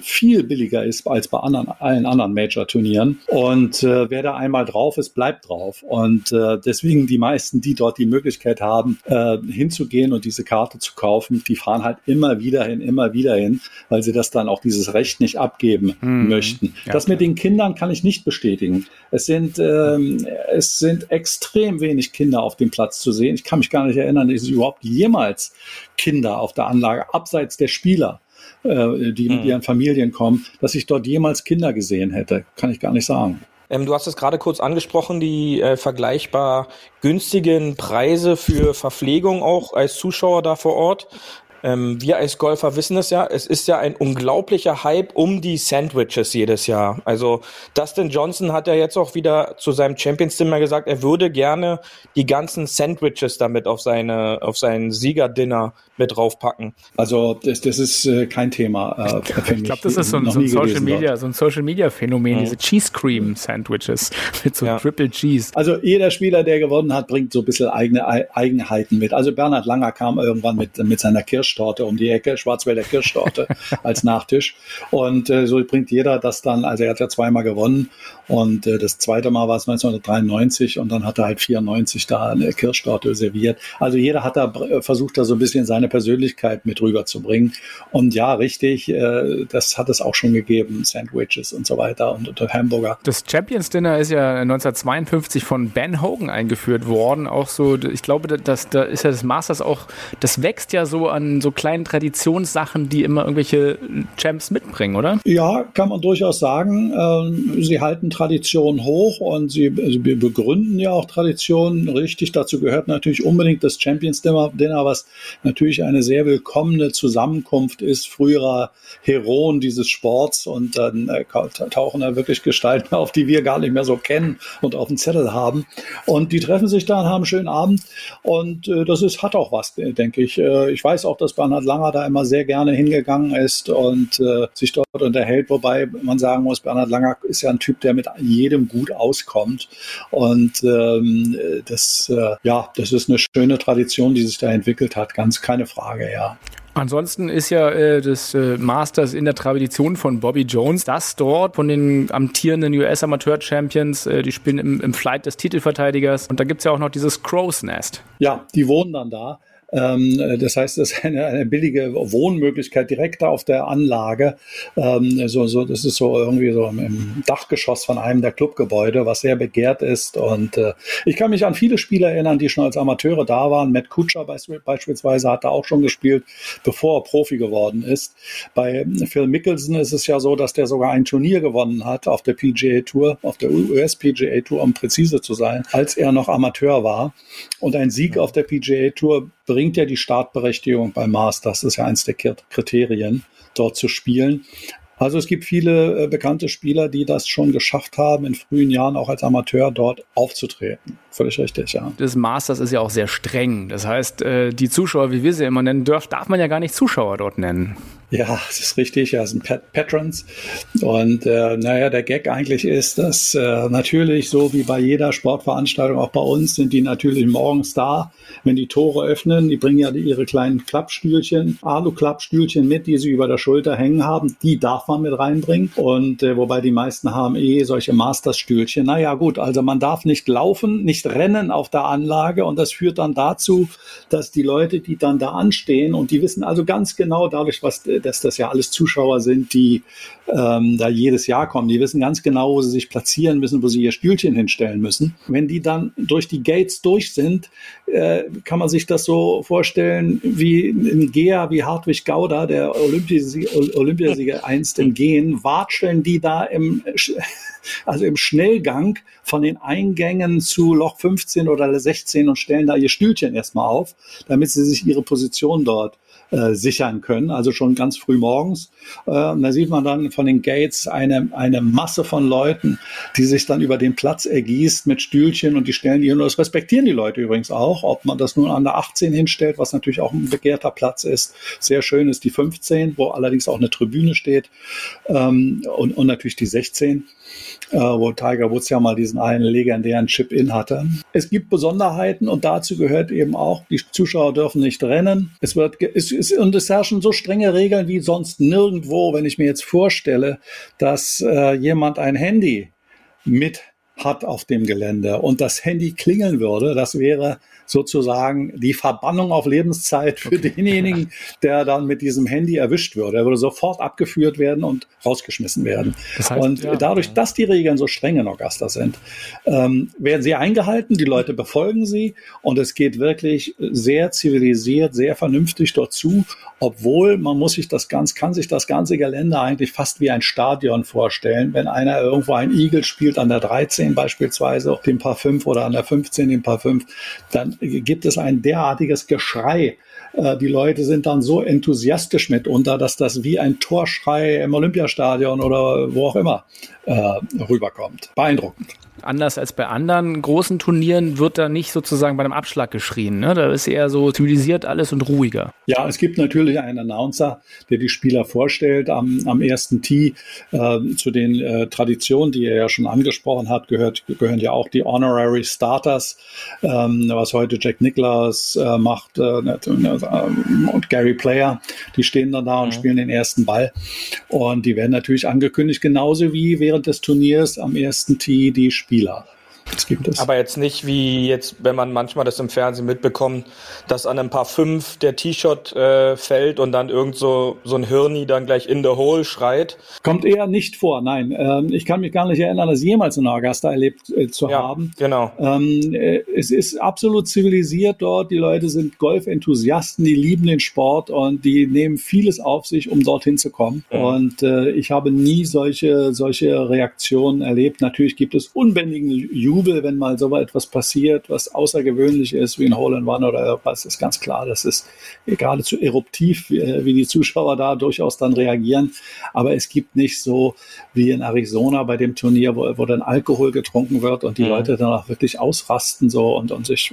viel billiger ist als bei anderen, allen anderen Major-Turnieren. Und äh, wer da einmal drauf ist, bleibt drauf. Und äh, deswegen die meisten, die dort die Möglichkeit haben, äh, hinzugehen und diese Karte zu kaufen, die fahren halt immer wieder hin, immer wieder hin, weil sie das dann auch dieses Recht nicht abgeben mhm. möchten. Ja, das mit den Kindern kann ich nicht bestätigen. Es sind, ähm, es sind extrem wenig Kinder auf dem Platz zu sehen. Ich kann mich gar nicht erinnern, dass ich überhaupt jemals Kinder auf der Anlage, abseits der Spieler, äh, die mit mhm. ihren Familien kommen, dass ich dort jemals Kinder gesehen hätte. Kann ich gar nicht sagen. Ähm, du hast es gerade kurz angesprochen, die äh, vergleichbar günstigen Preise für Verpflegung auch als Zuschauer da vor Ort. Ähm, wir als Golfer wissen es ja, es ist ja ein unglaublicher Hype um die Sandwiches jedes Jahr. Also Dustin Johnson hat ja jetzt auch wieder zu seinem Champions Dinner gesagt, er würde gerne die ganzen Sandwiches damit auf seine auf sein Siegerdinner mit draufpacken. Also das, das ist äh, kein Thema. Äh, ich glaube, das ist so ein, so ein Social Media, so ein Social Media Phänomen, mhm. diese Cheese Cream Sandwiches (laughs) mit so ja. Triple Cheese. Also jeder Spieler, der gewonnen hat, bringt so ein bisschen eigene Eigenheiten mit. Also Bernhard Langer kam irgendwann mit mit seiner Kirschtorte um die Ecke, Schwarzwälder Kirschtorte (laughs) als Nachtisch und äh, so bringt jeder das dann. Also er hat ja zweimal gewonnen und äh, das zweite Mal war es 1993 und dann hat er halt 94 da eine Kirschtorte serviert. Also jeder hat da äh, versucht, da so ein bisschen seine Persönlichkeit mit rüberzubringen. Und ja, richtig, äh, das hat es auch schon gegeben, Sandwiches und so weiter und, und Hamburger. Das Champions Dinner ist ja 1952 von Ben Hogan eingeführt worden. Auch so, ich glaube, das, da ist ja das Masters auch, das wächst ja so an so kleinen Traditionssachen, die immer irgendwelche Champs mitbringen, oder? Ja, kann man durchaus sagen. Ähm, sie halten Tradition hoch und sie, sie begründen ja auch Traditionen richtig. Dazu gehört natürlich unbedingt das Champions Dinner, was natürlich eine sehr willkommene Zusammenkunft ist früherer Heroen dieses Sports und dann äh, tauchen da wirklich Gestalten auf, die wir gar nicht mehr so kennen und auf dem Zettel haben. Und die treffen sich da und haben einen schönen Abend und äh, das ist, hat auch was, denke ich. Äh, ich weiß auch, dass Bernhard Langer da immer sehr gerne hingegangen ist und äh, sich dort unterhält, wobei man sagen muss, Bernhard Langer ist ja ein Typ, der mit mit jedem gut auskommt. Und ähm, das, äh, ja, das ist eine schöne Tradition, die sich da entwickelt hat, ganz keine Frage, ja. Ansonsten ist ja äh, das äh, Masters in der Tradition von Bobby Jones, das dort von den amtierenden US-Amateur-Champions, äh, die spielen im, im Flight des Titelverteidigers. Und da gibt es ja auch noch dieses Crow's Nest. Ja, die wohnen dann da. Ähm, das heißt, es ist eine, eine billige Wohnmöglichkeit direkt auf der Anlage. Ähm, so, so, das ist so irgendwie so im Dachgeschoss von einem der Clubgebäude, was sehr begehrt ist. Und äh, ich kann mich an viele Spieler erinnern, die schon als Amateure da waren. Matt Kutscher beispielsweise hat da auch schon gespielt, bevor er Profi geworden ist. Bei Phil Mickelson ist es ja so, dass der sogar ein Turnier gewonnen hat auf der PGA Tour, auf der US PGA Tour, um präzise zu sein, als er noch Amateur war. Und ein Sieg auf der PGA Tour bringt ja die Startberechtigung beim Masters. Das ist ja eins der Kriterien, dort zu spielen. Also es gibt viele äh, bekannte Spieler, die das schon geschafft haben, in frühen Jahren auch als Amateur dort aufzutreten. Völlig richtig, ja. Das Masters ist ja auch sehr streng. Das heißt, äh, die Zuschauer, wie wir sie immer nennen dürfen, darf man ja gar nicht Zuschauer dort nennen. Ja, das ist richtig. Ja, das sind Pat Patrons. Und äh, naja, der Gag eigentlich ist, dass äh, natürlich, so wie bei jeder Sportveranstaltung, auch bei uns, sind die natürlich morgens da, wenn die Tore öffnen. Die bringen ja ihre kleinen Klappstühlchen, Alu-Klappstühlchen mit, die sie über der Schulter hängen haben. Die darf man mit reinbringen. Und äh, wobei die meisten haben eh solche Masters-Stühlchen. Naja, gut, also man darf nicht laufen, nicht rennen auf der Anlage. Und das führt dann dazu, dass die Leute, die dann da anstehen und die wissen also ganz genau dadurch, was dass das ja alles Zuschauer sind, die ähm, da jedes Jahr kommen. Die wissen ganz genau, wo sie sich platzieren müssen, wo sie ihr Stühlchen hinstellen müssen. Wenn die dann durch die Gates durch sind, äh, kann man sich das so vorstellen wie Gea, wie Hartwig Gauda, der Olympiasieger, Olympiasieger (laughs) einst im Gehen, watscheln die da im (laughs) also im Schnellgang von den Eingängen zu Loch 15 oder 16 und stellen da ihr Stühlchen erstmal auf, damit sie sich ihre Position dort äh, sichern können, also schon ganz früh morgens. Äh, da sieht man dann von den Gates eine, eine Masse von Leuten, die sich dann über den Platz ergießt mit Stühlchen und die stellen die das respektieren die Leute übrigens auch, ob man das nun an der 18 hinstellt, was natürlich auch ein begehrter Platz ist. Sehr schön ist die 15, wo allerdings auch eine Tribüne steht ähm, und, und natürlich die 16 äh, wo Tiger Woods ja mal diesen einen legendären Chip-In hatte. Es gibt Besonderheiten und dazu gehört eben auch, die Zuschauer dürfen nicht rennen. Es wird, es, es, und es herrschen so strenge Regeln wie sonst nirgendwo, wenn ich mir jetzt vorstelle, dass äh, jemand ein Handy mit hat auf dem Gelände und das Handy klingeln würde, das wäre sozusagen die Verbannung auf Lebenszeit für okay. denjenigen, (laughs) der dann mit diesem Handy erwischt würde. Er würde sofort abgeführt werden und rausgeschmissen werden. Das heißt, und ja, dadurch, ja. dass die Regeln so streng in Augusta sind, ähm, werden sie eingehalten, die Leute befolgen sie und es geht wirklich sehr zivilisiert, sehr vernünftig dort zu, obwohl man muss sich das ganz, kann sich das ganze Gelände eigentlich fast wie ein Stadion vorstellen, wenn einer irgendwo ein Igel spielt an der 13 16 beispielsweise, dem Paar 5 oder an der 15 dem Paar 5, dann gibt es ein derartiges Geschrei. Äh, die Leute sind dann so enthusiastisch mitunter, dass das wie ein Torschrei im Olympiastadion oder wo auch immer rüberkommt. Beeindruckend anders als bei anderen großen Turnieren wird da nicht sozusagen bei einem Abschlag geschrien. Ne? Da ist eher so zivilisiert alles und ruhiger. Ja, es gibt natürlich einen Announcer, der die Spieler vorstellt am, am ersten Tee. Äh, zu den äh, Traditionen, die er ja schon angesprochen hat, gehört, gehören ja auch die Honorary Starters, ähm, was heute Jack Nicklaus äh, macht äh, und Gary Player. Die stehen dann da und mhm. spielen den ersten Ball. Und die werden natürlich angekündigt, genauso wie während des Turniers am ersten Tee die Spieler. Das gibt es. Aber jetzt nicht wie jetzt, wenn man manchmal das im Fernsehen mitbekommt, dass an ein paar fünf der T-Shirt äh, fällt und dann irgend so, so ein Hirni dann gleich in the hole schreit. Kommt eher nicht vor, nein. Ähm, ich kann mich gar nicht erinnern, das jemals in Augusta erlebt äh, zu ja, haben. Genau. Ähm, äh, es ist absolut zivilisiert dort. Die Leute sind Golfenthusiasten, die lieben den Sport und die nehmen vieles auf sich, um dorthin zu kommen. Mhm. Und äh, ich habe nie solche, solche Reaktionen erlebt. Natürlich gibt es unbändigen Jubel Jubel, wenn mal so etwas passiert, was außergewöhnlich ist, wie ein Hole in One oder was, ist ganz klar. Das ist geradezu eruptiv, wie, wie die Zuschauer da durchaus dann reagieren. Aber es gibt nicht so wie in Arizona bei dem Turnier, wo, wo dann Alkohol getrunken wird und die mhm. Leute dann auch wirklich ausrasten so und, und sich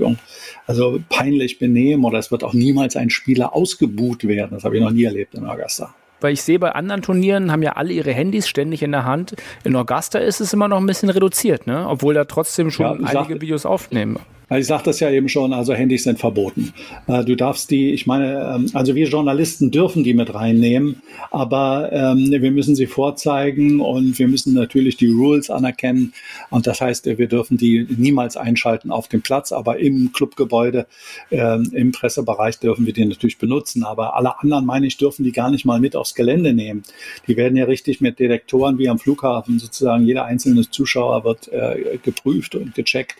also peinlich benehmen oder es wird auch niemals ein Spieler ausgebuht werden. Das habe ich noch nie erlebt in Augusta. Weil ich sehe, bei anderen Turnieren haben ja alle ihre Handys ständig in der Hand. In Augusta ist es immer noch ein bisschen reduziert, ne? obwohl da trotzdem schon ja, einige Videos aufnehmen. Ich sagte das ja eben schon, also Handys sind verboten. Äh, du darfst die, ich meine, ähm, also wir Journalisten dürfen die mit reinnehmen, aber ähm, wir müssen sie vorzeigen und wir müssen natürlich die Rules anerkennen. Und das heißt, wir dürfen die niemals einschalten auf dem Platz, aber im Clubgebäude, ähm, im Pressebereich dürfen wir die natürlich benutzen. Aber alle anderen, meine ich, dürfen die gar nicht mal mit aufs Gelände nehmen. Die werden ja richtig mit Detektoren wie am Flughafen sozusagen. Jeder einzelne Zuschauer wird äh, geprüft und gecheckt.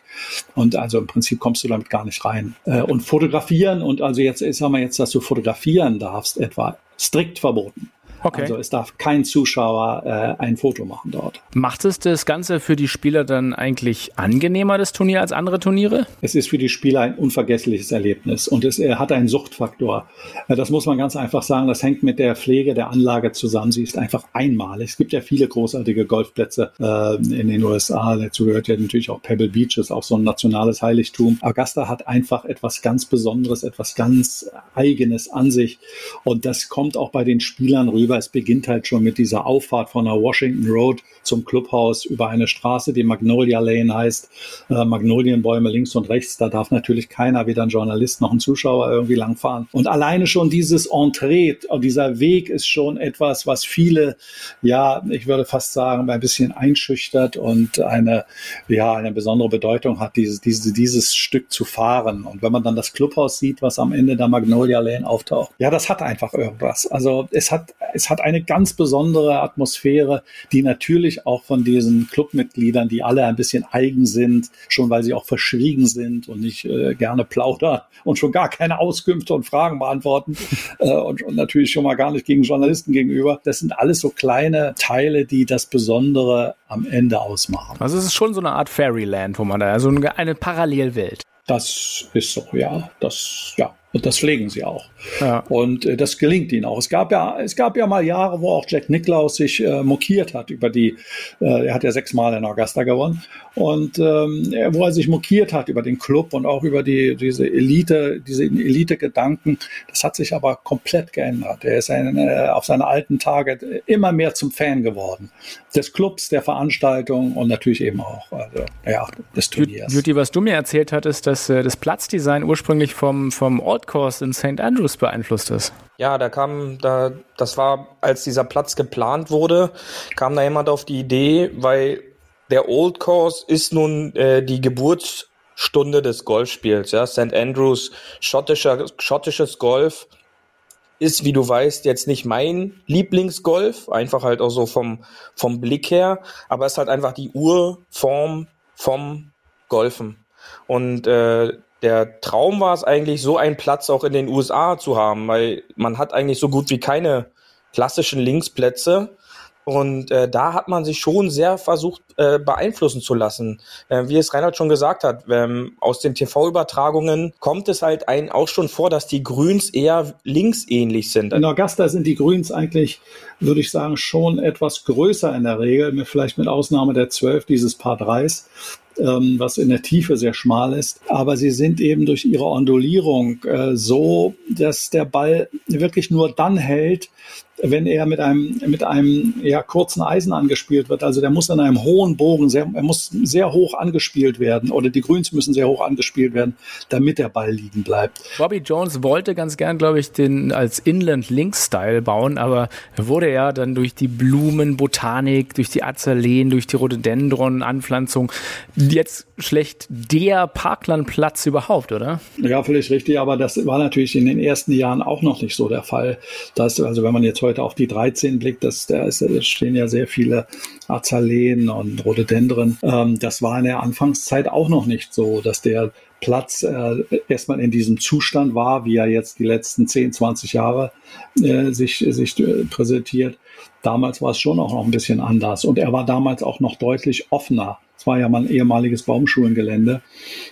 Und also im Prinzip kommst du damit gar nicht rein. Äh, und fotografieren und also jetzt, sagen wir jetzt, dass du fotografieren darfst, etwa strikt verboten. Okay. Also es darf kein Zuschauer äh, ein Foto machen dort. Macht es das Ganze für die Spieler dann eigentlich angenehmer, das Turnier, als andere Turniere? Es ist für die Spieler ein unvergessliches Erlebnis und es äh, hat einen Suchtfaktor. Äh, das muss man ganz einfach sagen. Das hängt mit der Pflege der Anlage zusammen. Sie ist einfach einmalig. Es gibt ja viele großartige Golfplätze äh, in den USA. Dazu gehört ja natürlich auch Pebble Beach, ist auch so ein nationales Heiligtum. Augusta hat einfach etwas ganz Besonderes, etwas ganz Eigenes an sich. Und das kommt auch bei den Spielern rüber River. Es beginnt halt schon mit dieser Auffahrt von der Washington Road zum Clubhaus über eine Straße, die Magnolia Lane heißt. Äh, Magnolienbäume links und rechts. Da darf natürlich keiner, weder ein Journalist noch ein Zuschauer irgendwie langfahren. Und alleine schon dieses Entree, dieser Weg ist schon etwas, was viele, ja, ich würde fast sagen, ein bisschen einschüchtert und eine, ja, eine besondere Bedeutung hat, dieses, dieses, dieses Stück zu fahren. Und wenn man dann das Clubhaus sieht, was am Ende der Magnolia Lane auftaucht, ja, das hat einfach irgendwas. Also es hat, hat eine ganz besondere Atmosphäre, die natürlich auch von diesen Clubmitgliedern, die alle ein bisschen eigen sind, schon weil sie auch verschwiegen sind und nicht äh, gerne plaudern und schon gar keine Auskünfte und Fragen beantworten (laughs) äh, und, und natürlich schon mal gar nicht gegen Journalisten gegenüber. Das sind alles so kleine Teile, die das Besondere am Ende ausmachen. Also es ist schon so eine Art Fairyland, wo man da, also eine Parallelwelt. Das ist so, ja. Das, ja. Und das pflegen sie auch. Ja. Und äh, das gelingt ihnen auch. Es gab ja, es gab ja mal Jahre, wo auch Jack Nicklaus sich äh, mokiert hat über die, äh, er hat ja sechsmal in Augusta gewonnen. Und ähm, wo er sich mokiert hat über den Club und auch über die, diese Elite, diese Elite-Gedanken. Das hat sich aber komplett geändert. Er ist ein, äh, auf seine alten Tage immer mehr zum Fan geworden. Des Clubs, der Veranstaltung und natürlich eben auch also, ja, des Turniers. Juti, was du mir erzählt hattest, dass äh, das Platzdesign ursprünglich vom, vom All Course in St. Andrews beeinflusst ist. Ja, da kam, da, das war, als dieser Platz geplant wurde, kam da jemand auf die Idee, weil der Old Course ist nun äh, die Geburtsstunde des Golfspiels. Ja, St. Andrews, schottischer, schottisches Golf ist, wie du weißt, jetzt nicht mein Lieblingsgolf, einfach halt auch so vom, vom Blick her, aber es ist halt einfach die Urform vom Golfen. Und äh, der Traum war es eigentlich, so einen Platz auch in den USA zu haben, weil man hat eigentlich so gut wie keine klassischen Linksplätze. Und äh, da hat man sich schon sehr versucht äh, beeinflussen zu lassen. Äh, wie es Reinhard schon gesagt hat, ähm, aus den TV-Übertragungen kommt es halt ein auch schon vor, dass die Grüns eher linksähnlich sind. In Augusta sind die Grüns eigentlich, würde ich sagen, schon etwas größer in der Regel, vielleicht mit Ausnahme der 12 dieses Paar 3 ähm, was in der Tiefe sehr schmal ist. Aber sie sind eben durch ihre Ondulierung äh, so, dass der Ball wirklich nur dann hält, wenn er mit einem, mit einem ja, kurzen Eisen angespielt wird. Also der muss in einem hohen Bogen, sehr, er muss sehr hoch angespielt werden oder die Grüns müssen sehr hoch angespielt werden, damit der Ball liegen bleibt. Bobby Jones wollte ganz gern, glaube ich, den als Inland-Link-Style bauen, aber wurde er dann durch die Blumenbotanik, durch die Azaleen, durch die Rhododendron-Anpflanzung jetzt schlecht der Parklandplatz überhaupt, oder? Ja, völlig richtig, aber das war natürlich in den ersten Jahren auch noch nicht so der Fall. Dass, also wenn man jetzt heute auf die 13 blickt, das, da, ist, da stehen ja sehr viele Azaleen und Rhododendren. Ähm, das war in der Anfangszeit auch noch nicht so, dass der Platz äh, erstmal in diesem Zustand war, wie er jetzt die letzten 10, 20 Jahre äh, sich, sich äh, präsentiert. Damals war es schon auch noch ein bisschen anders und er war damals auch noch deutlich offener es war ja mal ein ehemaliges Baumschulengelände.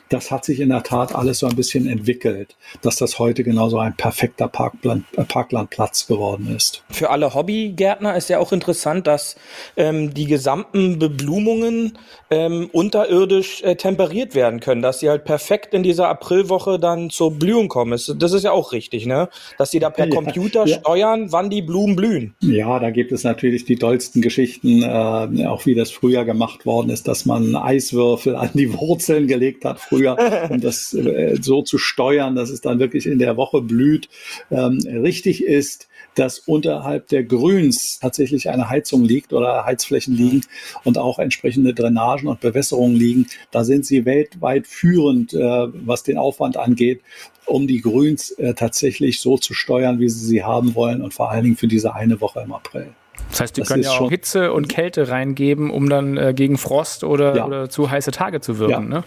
Das hat sich in der Tat alles so ein bisschen entwickelt, dass das heute genauso ein perfekter Parkland, äh, Parklandplatz geworden ist. Für alle Hobbygärtner ist ja auch interessant, dass ähm, die gesamten Beblumungen ähm, unterirdisch äh, temperiert werden können, dass sie halt perfekt in dieser Aprilwoche dann zur Blühung kommen. Das ist ja auch richtig, ne? Dass sie da per ja, Computer ja. steuern, wann die Blumen blühen. Ja, da gibt es natürlich die dollsten Geschichten, äh, auch wie das früher gemacht worden ist, dass man man Eiswürfel an die Wurzeln gelegt hat früher, (laughs) um das äh, so zu steuern, dass es dann wirklich in der Woche blüht. Ähm, richtig ist, dass unterhalb der Grüns tatsächlich eine Heizung liegt oder Heizflächen liegen und auch entsprechende Drainagen und Bewässerungen liegen. Da sind sie weltweit führend, äh, was den Aufwand angeht, um die Grüns äh, tatsächlich so zu steuern, wie sie sie haben wollen und vor allen Dingen für diese eine Woche im April. Das heißt, die das können ja auch Hitze und Kälte reingeben, um dann äh, gegen Frost oder, ja. oder zu heiße Tage zu wirken. Ja. Ne?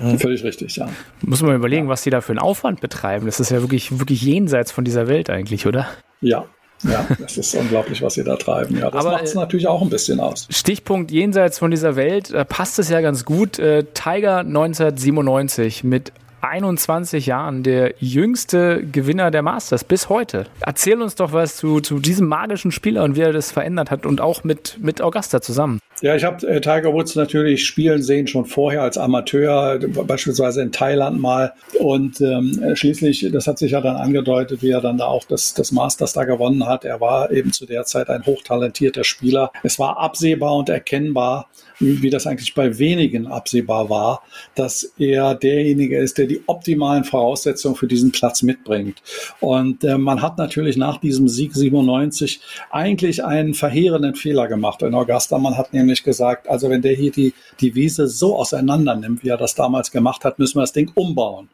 Mhm. Völlig richtig, ja. Muss man überlegen, ja. was die da für einen Aufwand betreiben. Das ist ja wirklich, wirklich jenseits von dieser Welt eigentlich, oder? Ja, ja, das ist unglaublich, was sie da treiben. Ja, das macht es äh, natürlich auch ein bisschen aus. Stichpunkt jenseits von dieser Welt, da passt es ja ganz gut. Äh, Tiger 1997 mit 21 Jahren der jüngste Gewinner der Masters bis heute. Erzähl uns doch was zu, zu diesem magischen Spieler und wie er das verändert hat und auch mit, mit Augusta zusammen. Ja, ich habe äh, Tiger Woods natürlich spielen sehen schon vorher als Amateur, beispielsweise in Thailand mal. Und ähm, schließlich, das hat sich ja dann angedeutet, wie er dann da auch das, das Masters da gewonnen hat. Er war eben zu der Zeit ein hochtalentierter Spieler. Es war absehbar und erkennbar, wie das eigentlich bei wenigen absehbar war, dass er derjenige ist, der die optimalen Voraussetzungen für diesen Platz mitbringt. Und äh, man hat natürlich nach diesem Sieg 97 eigentlich einen verheerenden Fehler gemacht in Augusta. Man hat nämlich gesagt, also wenn der hier die, die Wiese so auseinander nimmt, wie er das damals gemacht hat, müssen wir das Ding umbauen.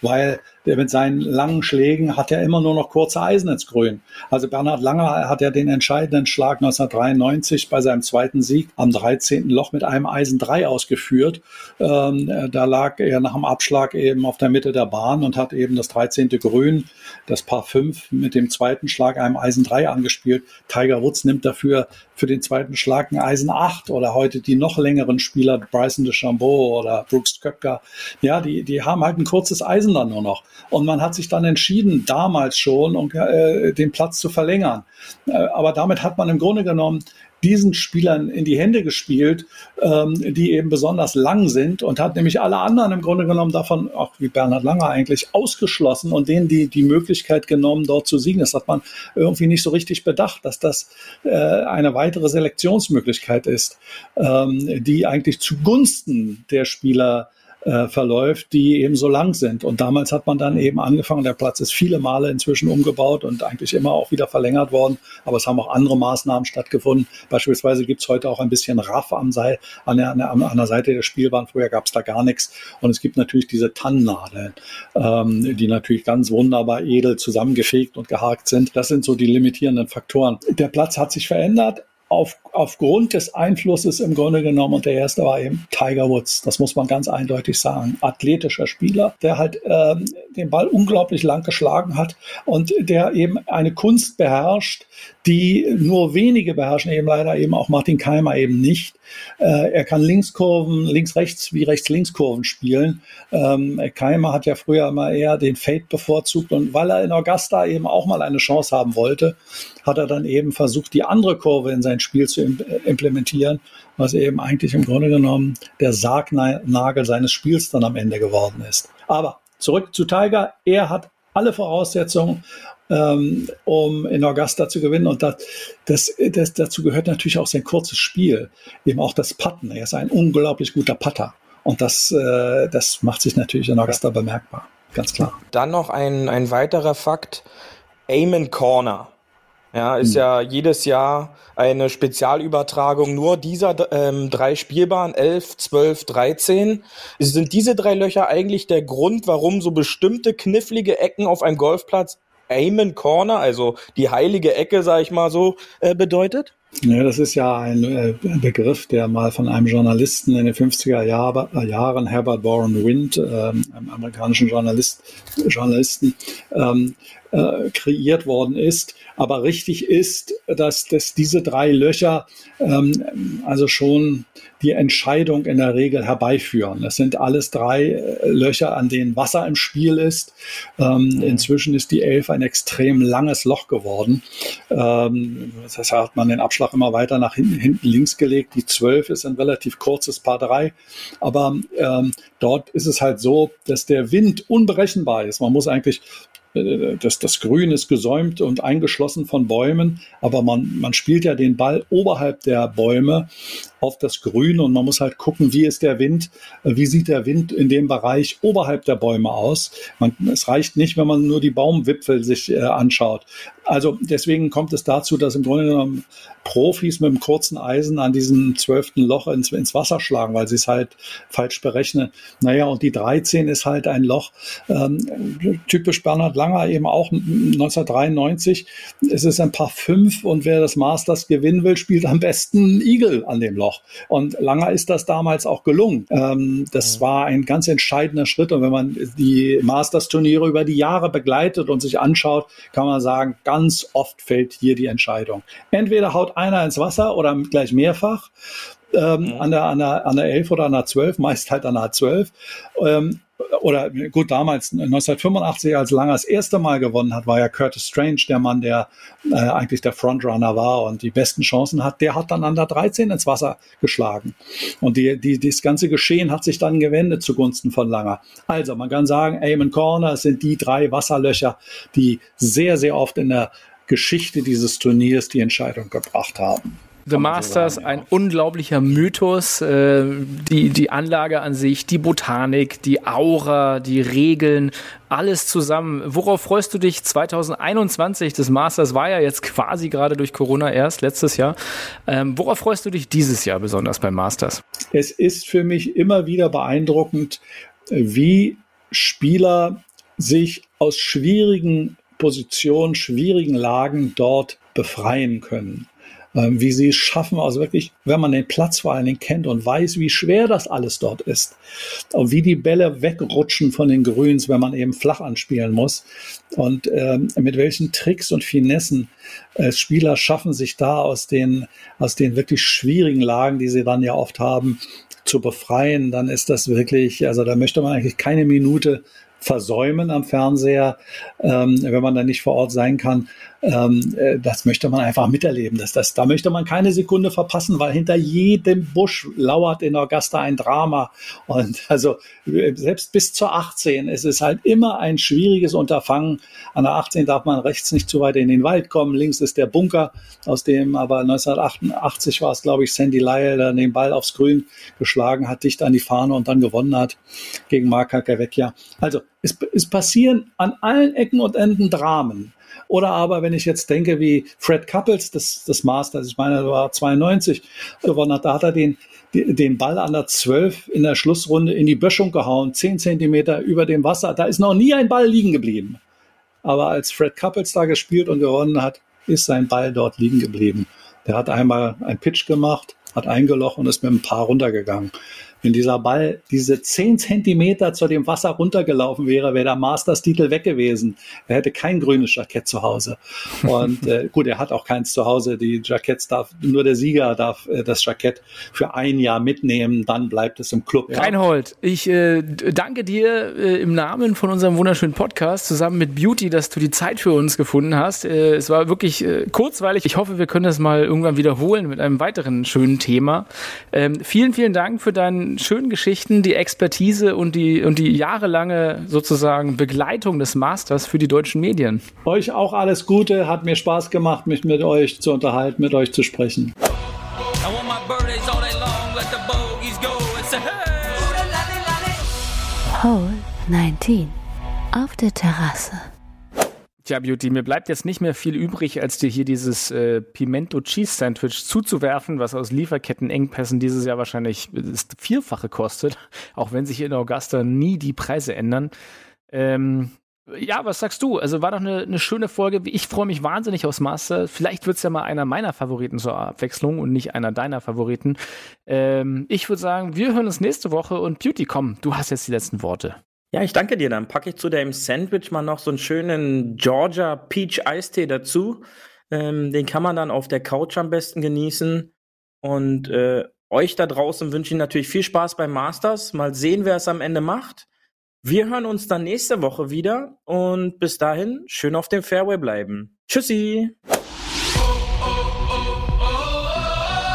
Weil der mit seinen langen Schlägen hat ja immer nur noch kurze Eisen ins Grün. Also Bernhard Langer hat ja den entscheidenden Schlag 1993 bei seinem zweiten Sieg am 13. Loch mit einem Eisen 3 ausgeführt. Ähm, da lag er nach dem Abschlag eben auf der Mitte der Bahn und hat eben das 13. Grün, das Paar 5 mit dem zweiten Schlag einem Eisen 3 angespielt. Tiger Woods nimmt dafür für den zweiten Schlag ein Eisen 8 oder heute die noch längeren Spieler Bryson DeChambeau oder Brooks Köpker. Ja, die, die haben halt ein kurzes Eisen dann nur noch. Und man hat sich dann entschieden, damals schon, um äh, den Platz zu verlängern. Äh, aber damit hat man im Grunde genommen diesen Spielern in die Hände gespielt, ähm, die eben besonders lang sind und hat nämlich alle anderen im Grunde genommen davon, auch wie Bernhard Langer eigentlich, ausgeschlossen und denen die, die Möglichkeit genommen, dort zu siegen. Das hat man irgendwie nicht so richtig bedacht, dass das äh, eine weitere Selektionsmöglichkeit ist, ähm, die eigentlich zugunsten der Spieler äh, verläuft, die eben so lang sind. Und damals hat man dann eben angefangen, der Platz ist viele Male inzwischen umgebaut und eigentlich immer auch wieder verlängert worden, aber es haben auch andere Maßnahmen stattgefunden. Beispielsweise gibt es heute auch ein bisschen Raff am Seil, an, der, an, der Seite der Spielbahn. Früher gab es da gar nichts. Und es gibt natürlich diese Tannennadeln, ähm, die natürlich ganz wunderbar edel zusammengefegt und gehakt sind. Das sind so die limitierenden Faktoren. Der Platz hat sich verändert auf, aufgrund des Einflusses im Grunde genommen, und der erste war eben Tiger Woods, das muss man ganz eindeutig sagen, athletischer Spieler, der halt ähm, den Ball unglaublich lang geschlagen hat und der eben eine Kunst beherrscht, die nur wenige beherrschen, eben leider eben auch Martin Keimer eben nicht. Äh, er kann Linkskurven, links-rechts wie rechts-links-Kurven spielen. Ähm, Keimer hat ja früher immer eher den Fade bevorzugt und weil er in Augusta eben auch mal eine Chance haben wollte, hat er dann eben versucht, die andere Kurve in sein Spiel zu implementieren, was eben eigentlich im Grunde genommen der Sargnagel seines Spiels dann am Ende geworden ist. Aber zurück zu Tiger. Er hat alle Voraussetzungen, ähm, um in Augusta zu gewinnen. Und das, das, das, dazu gehört natürlich auch sein kurzes Spiel, eben auch das Putten. Er ist ein unglaublich guter Putter. Und das, äh, das macht sich natürlich in Augusta bemerkbar, ganz klar. Dann noch ein, ein weiterer Fakt. Amen Corner. Ja, ist hm. ja jedes Jahr eine Spezialübertragung nur dieser ähm, drei Spielbahnen, 11, 12, 13. Sind diese drei Löcher eigentlich der Grund, warum so bestimmte knifflige Ecken auf einem Golfplatz Amen Corner, also die heilige Ecke, sag ich mal so, äh, bedeutet? Ja, das ist ja ein äh, Begriff, der mal von einem Journalisten in den 50er Jahr, äh, Jahren, Herbert Warren Wind, ähm, einem amerikanischen Journalist, Journalisten, ähm, äh, kreiert worden ist. Aber richtig ist, dass, dass diese drei Löcher ähm, also schon die Entscheidung in der Regel herbeiführen. Es sind alles drei äh, Löcher, an denen Wasser im Spiel ist. Ähm, mhm. Inzwischen ist die Elf ein extrem langes Loch geworden. Ähm, das hat man den Abschlag immer weiter nach hinten, hinten links gelegt. Die Zwölf ist ein relativ kurzes Paar drei. Aber ähm, dort ist es halt so, dass der Wind unberechenbar ist. Man muss eigentlich das, das Grün ist gesäumt und eingeschlossen von Bäumen, aber man, man spielt ja den Ball oberhalb der Bäume auf das Grün und man muss halt gucken, wie ist der Wind, äh, wie sieht der Wind in dem Bereich oberhalb der Bäume aus. Man, es reicht nicht, wenn man nur die Baumwipfel sich äh, anschaut. Also deswegen kommt es dazu, dass im Grunde genommen Profis mit einem kurzen Eisen an diesem zwölften Loch ins, ins Wasser schlagen, weil sie es halt falsch berechnen. Naja, und die 13 ist halt ein Loch, ähm, typisch Bernhard Langer eben auch 1993. Es ist ein paar fünf und wer das Masters gewinnen will, spielt am besten Eagle an dem Loch. Und Langer ist das damals auch gelungen. Ähm, das war ein ganz entscheidender Schritt. Und wenn man die Masters-Turniere über die Jahre begleitet und sich anschaut, kann man sagen, ganz oft fällt hier die Entscheidung. Entweder haut einer ins Wasser oder gleich mehrfach. Ähm, mhm. an, der, an, der, an der 11 oder an der 12, meist halt an der 12. Ähm, oder gut, damals 1985, als Langer das erste Mal gewonnen hat, war ja Curtis Strange der Mann, der äh, eigentlich der Frontrunner war und die besten Chancen hat. Der hat dann an der 13 ins Wasser geschlagen. Und die, die, das ganze Geschehen hat sich dann gewendet zugunsten von Langer. Also man kann sagen, Eamon Corner sind die drei Wasserlöcher, die sehr, sehr oft in der Geschichte dieses Turniers die Entscheidung gebracht haben. The Masters, ein unglaublicher Mythos. Äh, die, die Anlage an sich, die Botanik, die Aura, die Regeln, alles zusammen. Worauf freust du dich 2021? Das Masters war ja jetzt quasi gerade durch Corona erst, letztes Jahr. Ähm, worauf freust du dich dieses Jahr besonders beim Masters? Es ist für mich immer wieder beeindruckend, wie Spieler sich aus schwierigen Positionen, schwierigen Lagen dort befreien können. Ähm, wie sie es schaffen, also wirklich, wenn man den Platz vor allen Dingen kennt und weiß, wie schwer das alles dort ist und wie die Bälle wegrutschen von den Grüns, wenn man eben flach anspielen muss und ähm, mit welchen Tricks und Finessen äh, Spieler schaffen, sich da aus den, aus den wirklich schwierigen Lagen, die sie dann ja oft haben, zu befreien, dann ist das wirklich, also da möchte man eigentlich keine Minute versäumen am Fernseher, ähm, wenn man da nicht vor Ort sein kann. Ähm, äh, das möchte man einfach miterleben. Das, das, da möchte man keine Sekunde verpassen, weil hinter jedem Busch lauert in Augusta ein Drama. Und also selbst bis zur 18 ist es halt immer ein schwieriges Unterfangen. An der 18 darf man rechts nicht zu weit in den Wald kommen. Links ist der Bunker, aus dem aber 1988 war es, glaube ich, Sandy Lyle, der den Ball aufs Grün geschlagen hat, dicht an die Fahne und dann gewonnen hat gegen Mark Kakavecchia. Also es, es passieren an allen Ecken und Enden Dramen. Oder aber, wenn ich jetzt denke, wie Fred Couples, das, das Masters, ich meine, das war 92 gewonnen hat, da hat er den, den Ball an der 12 in der Schlussrunde in die Böschung gehauen, 10 Zentimeter über dem Wasser. Da ist noch nie ein Ball liegen geblieben. Aber als Fred Couples da gespielt und gewonnen hat, ist sein Ball dort liegen geblieben. Der hat einmal einen Pitch gemacht, hat eingelocht und ist mit ein paar runtergegangen. Wenn dieser Ball diese zehn Zentimeter zu dem Wasser runtergelaufen wäre, wäre der Masters-Titel weg gewesen. Er hätte kein grünes Jackett zu Hause. Und (laughs) äh, gut, er hat auch keins zu Hause. Die Jacketts darf, nur der Sieger darf äh, das Jackett für ein Jahr mitnehmen, dann bleibt es im Club. Ja. Reinhold, ich äh, danke dir äh, im Namen von unserem wunderschönen Podcast zusammen mit Beauty, dass du die Zeit für uns gefunden hast. Äh, es war wirklich äh, kurzweilig. Ich hoffe, wir können das mal irgendwann wiederholen mit einem weiteren schönen Thema. Ähm, vielen, vielen Dank für deinen schönen Geschichten, die Expertise und die, und die jahrelange sozusagen Begleitung des Masters für die deutschen Medien. Euch auch alles Gute, hat mir Spaß gemacht, mich mit euch zu unterhalten, mit euch zu sprechen. Hole 19 auf der Terrasse. Tja, Beauty, mir bleibt jetzt nicht mehr viel übrig, als dir hier dieses äh, Pimento Cheese Sandwich zuzuwerfen, was aus Lieferkettenengpässen dieses Jahr wahrscheinlich das Vierfache kostet, (laughs) auch wenn sich in Augusta nie die Preise ändern. Ähm, ja, was sagst du? Also war doch eine, eine schöne Folge. Ich freue mich wahnsinnig aufs Master. Vielleicht wird es ja mal einer meiner Favoriten zur Abwechslung und nicht einer deiner Favoriten. Ähm, ich würde sagen, wir hören uns nächste Woche und Beauty, komm, du hast jetzt die letzten Worte. Ja, ich danke dir. Dann packe ich zu dem Sandwich mal noch so einen schönen Georgia Peach Eistee dazu. Ähm, den kann man dann auf der Couch am besten genießen. Und äh, euch da draußen wünsche ich natürlich viel Spaß beim Masters. Mal sehen, wer es am Ende macht. Wir hören uns dann nächste Woche wieder und bis dahin schön auf dem Fairway bleiben. Tschüssi!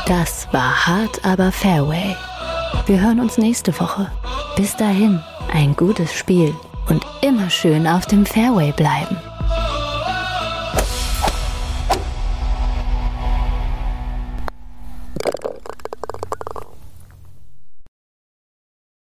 Das war hart, aber Fairway. Wir hören uns nächste Woche. Bis dahin ein gutes Spiel und immer schön auf dem Fairway bleiben.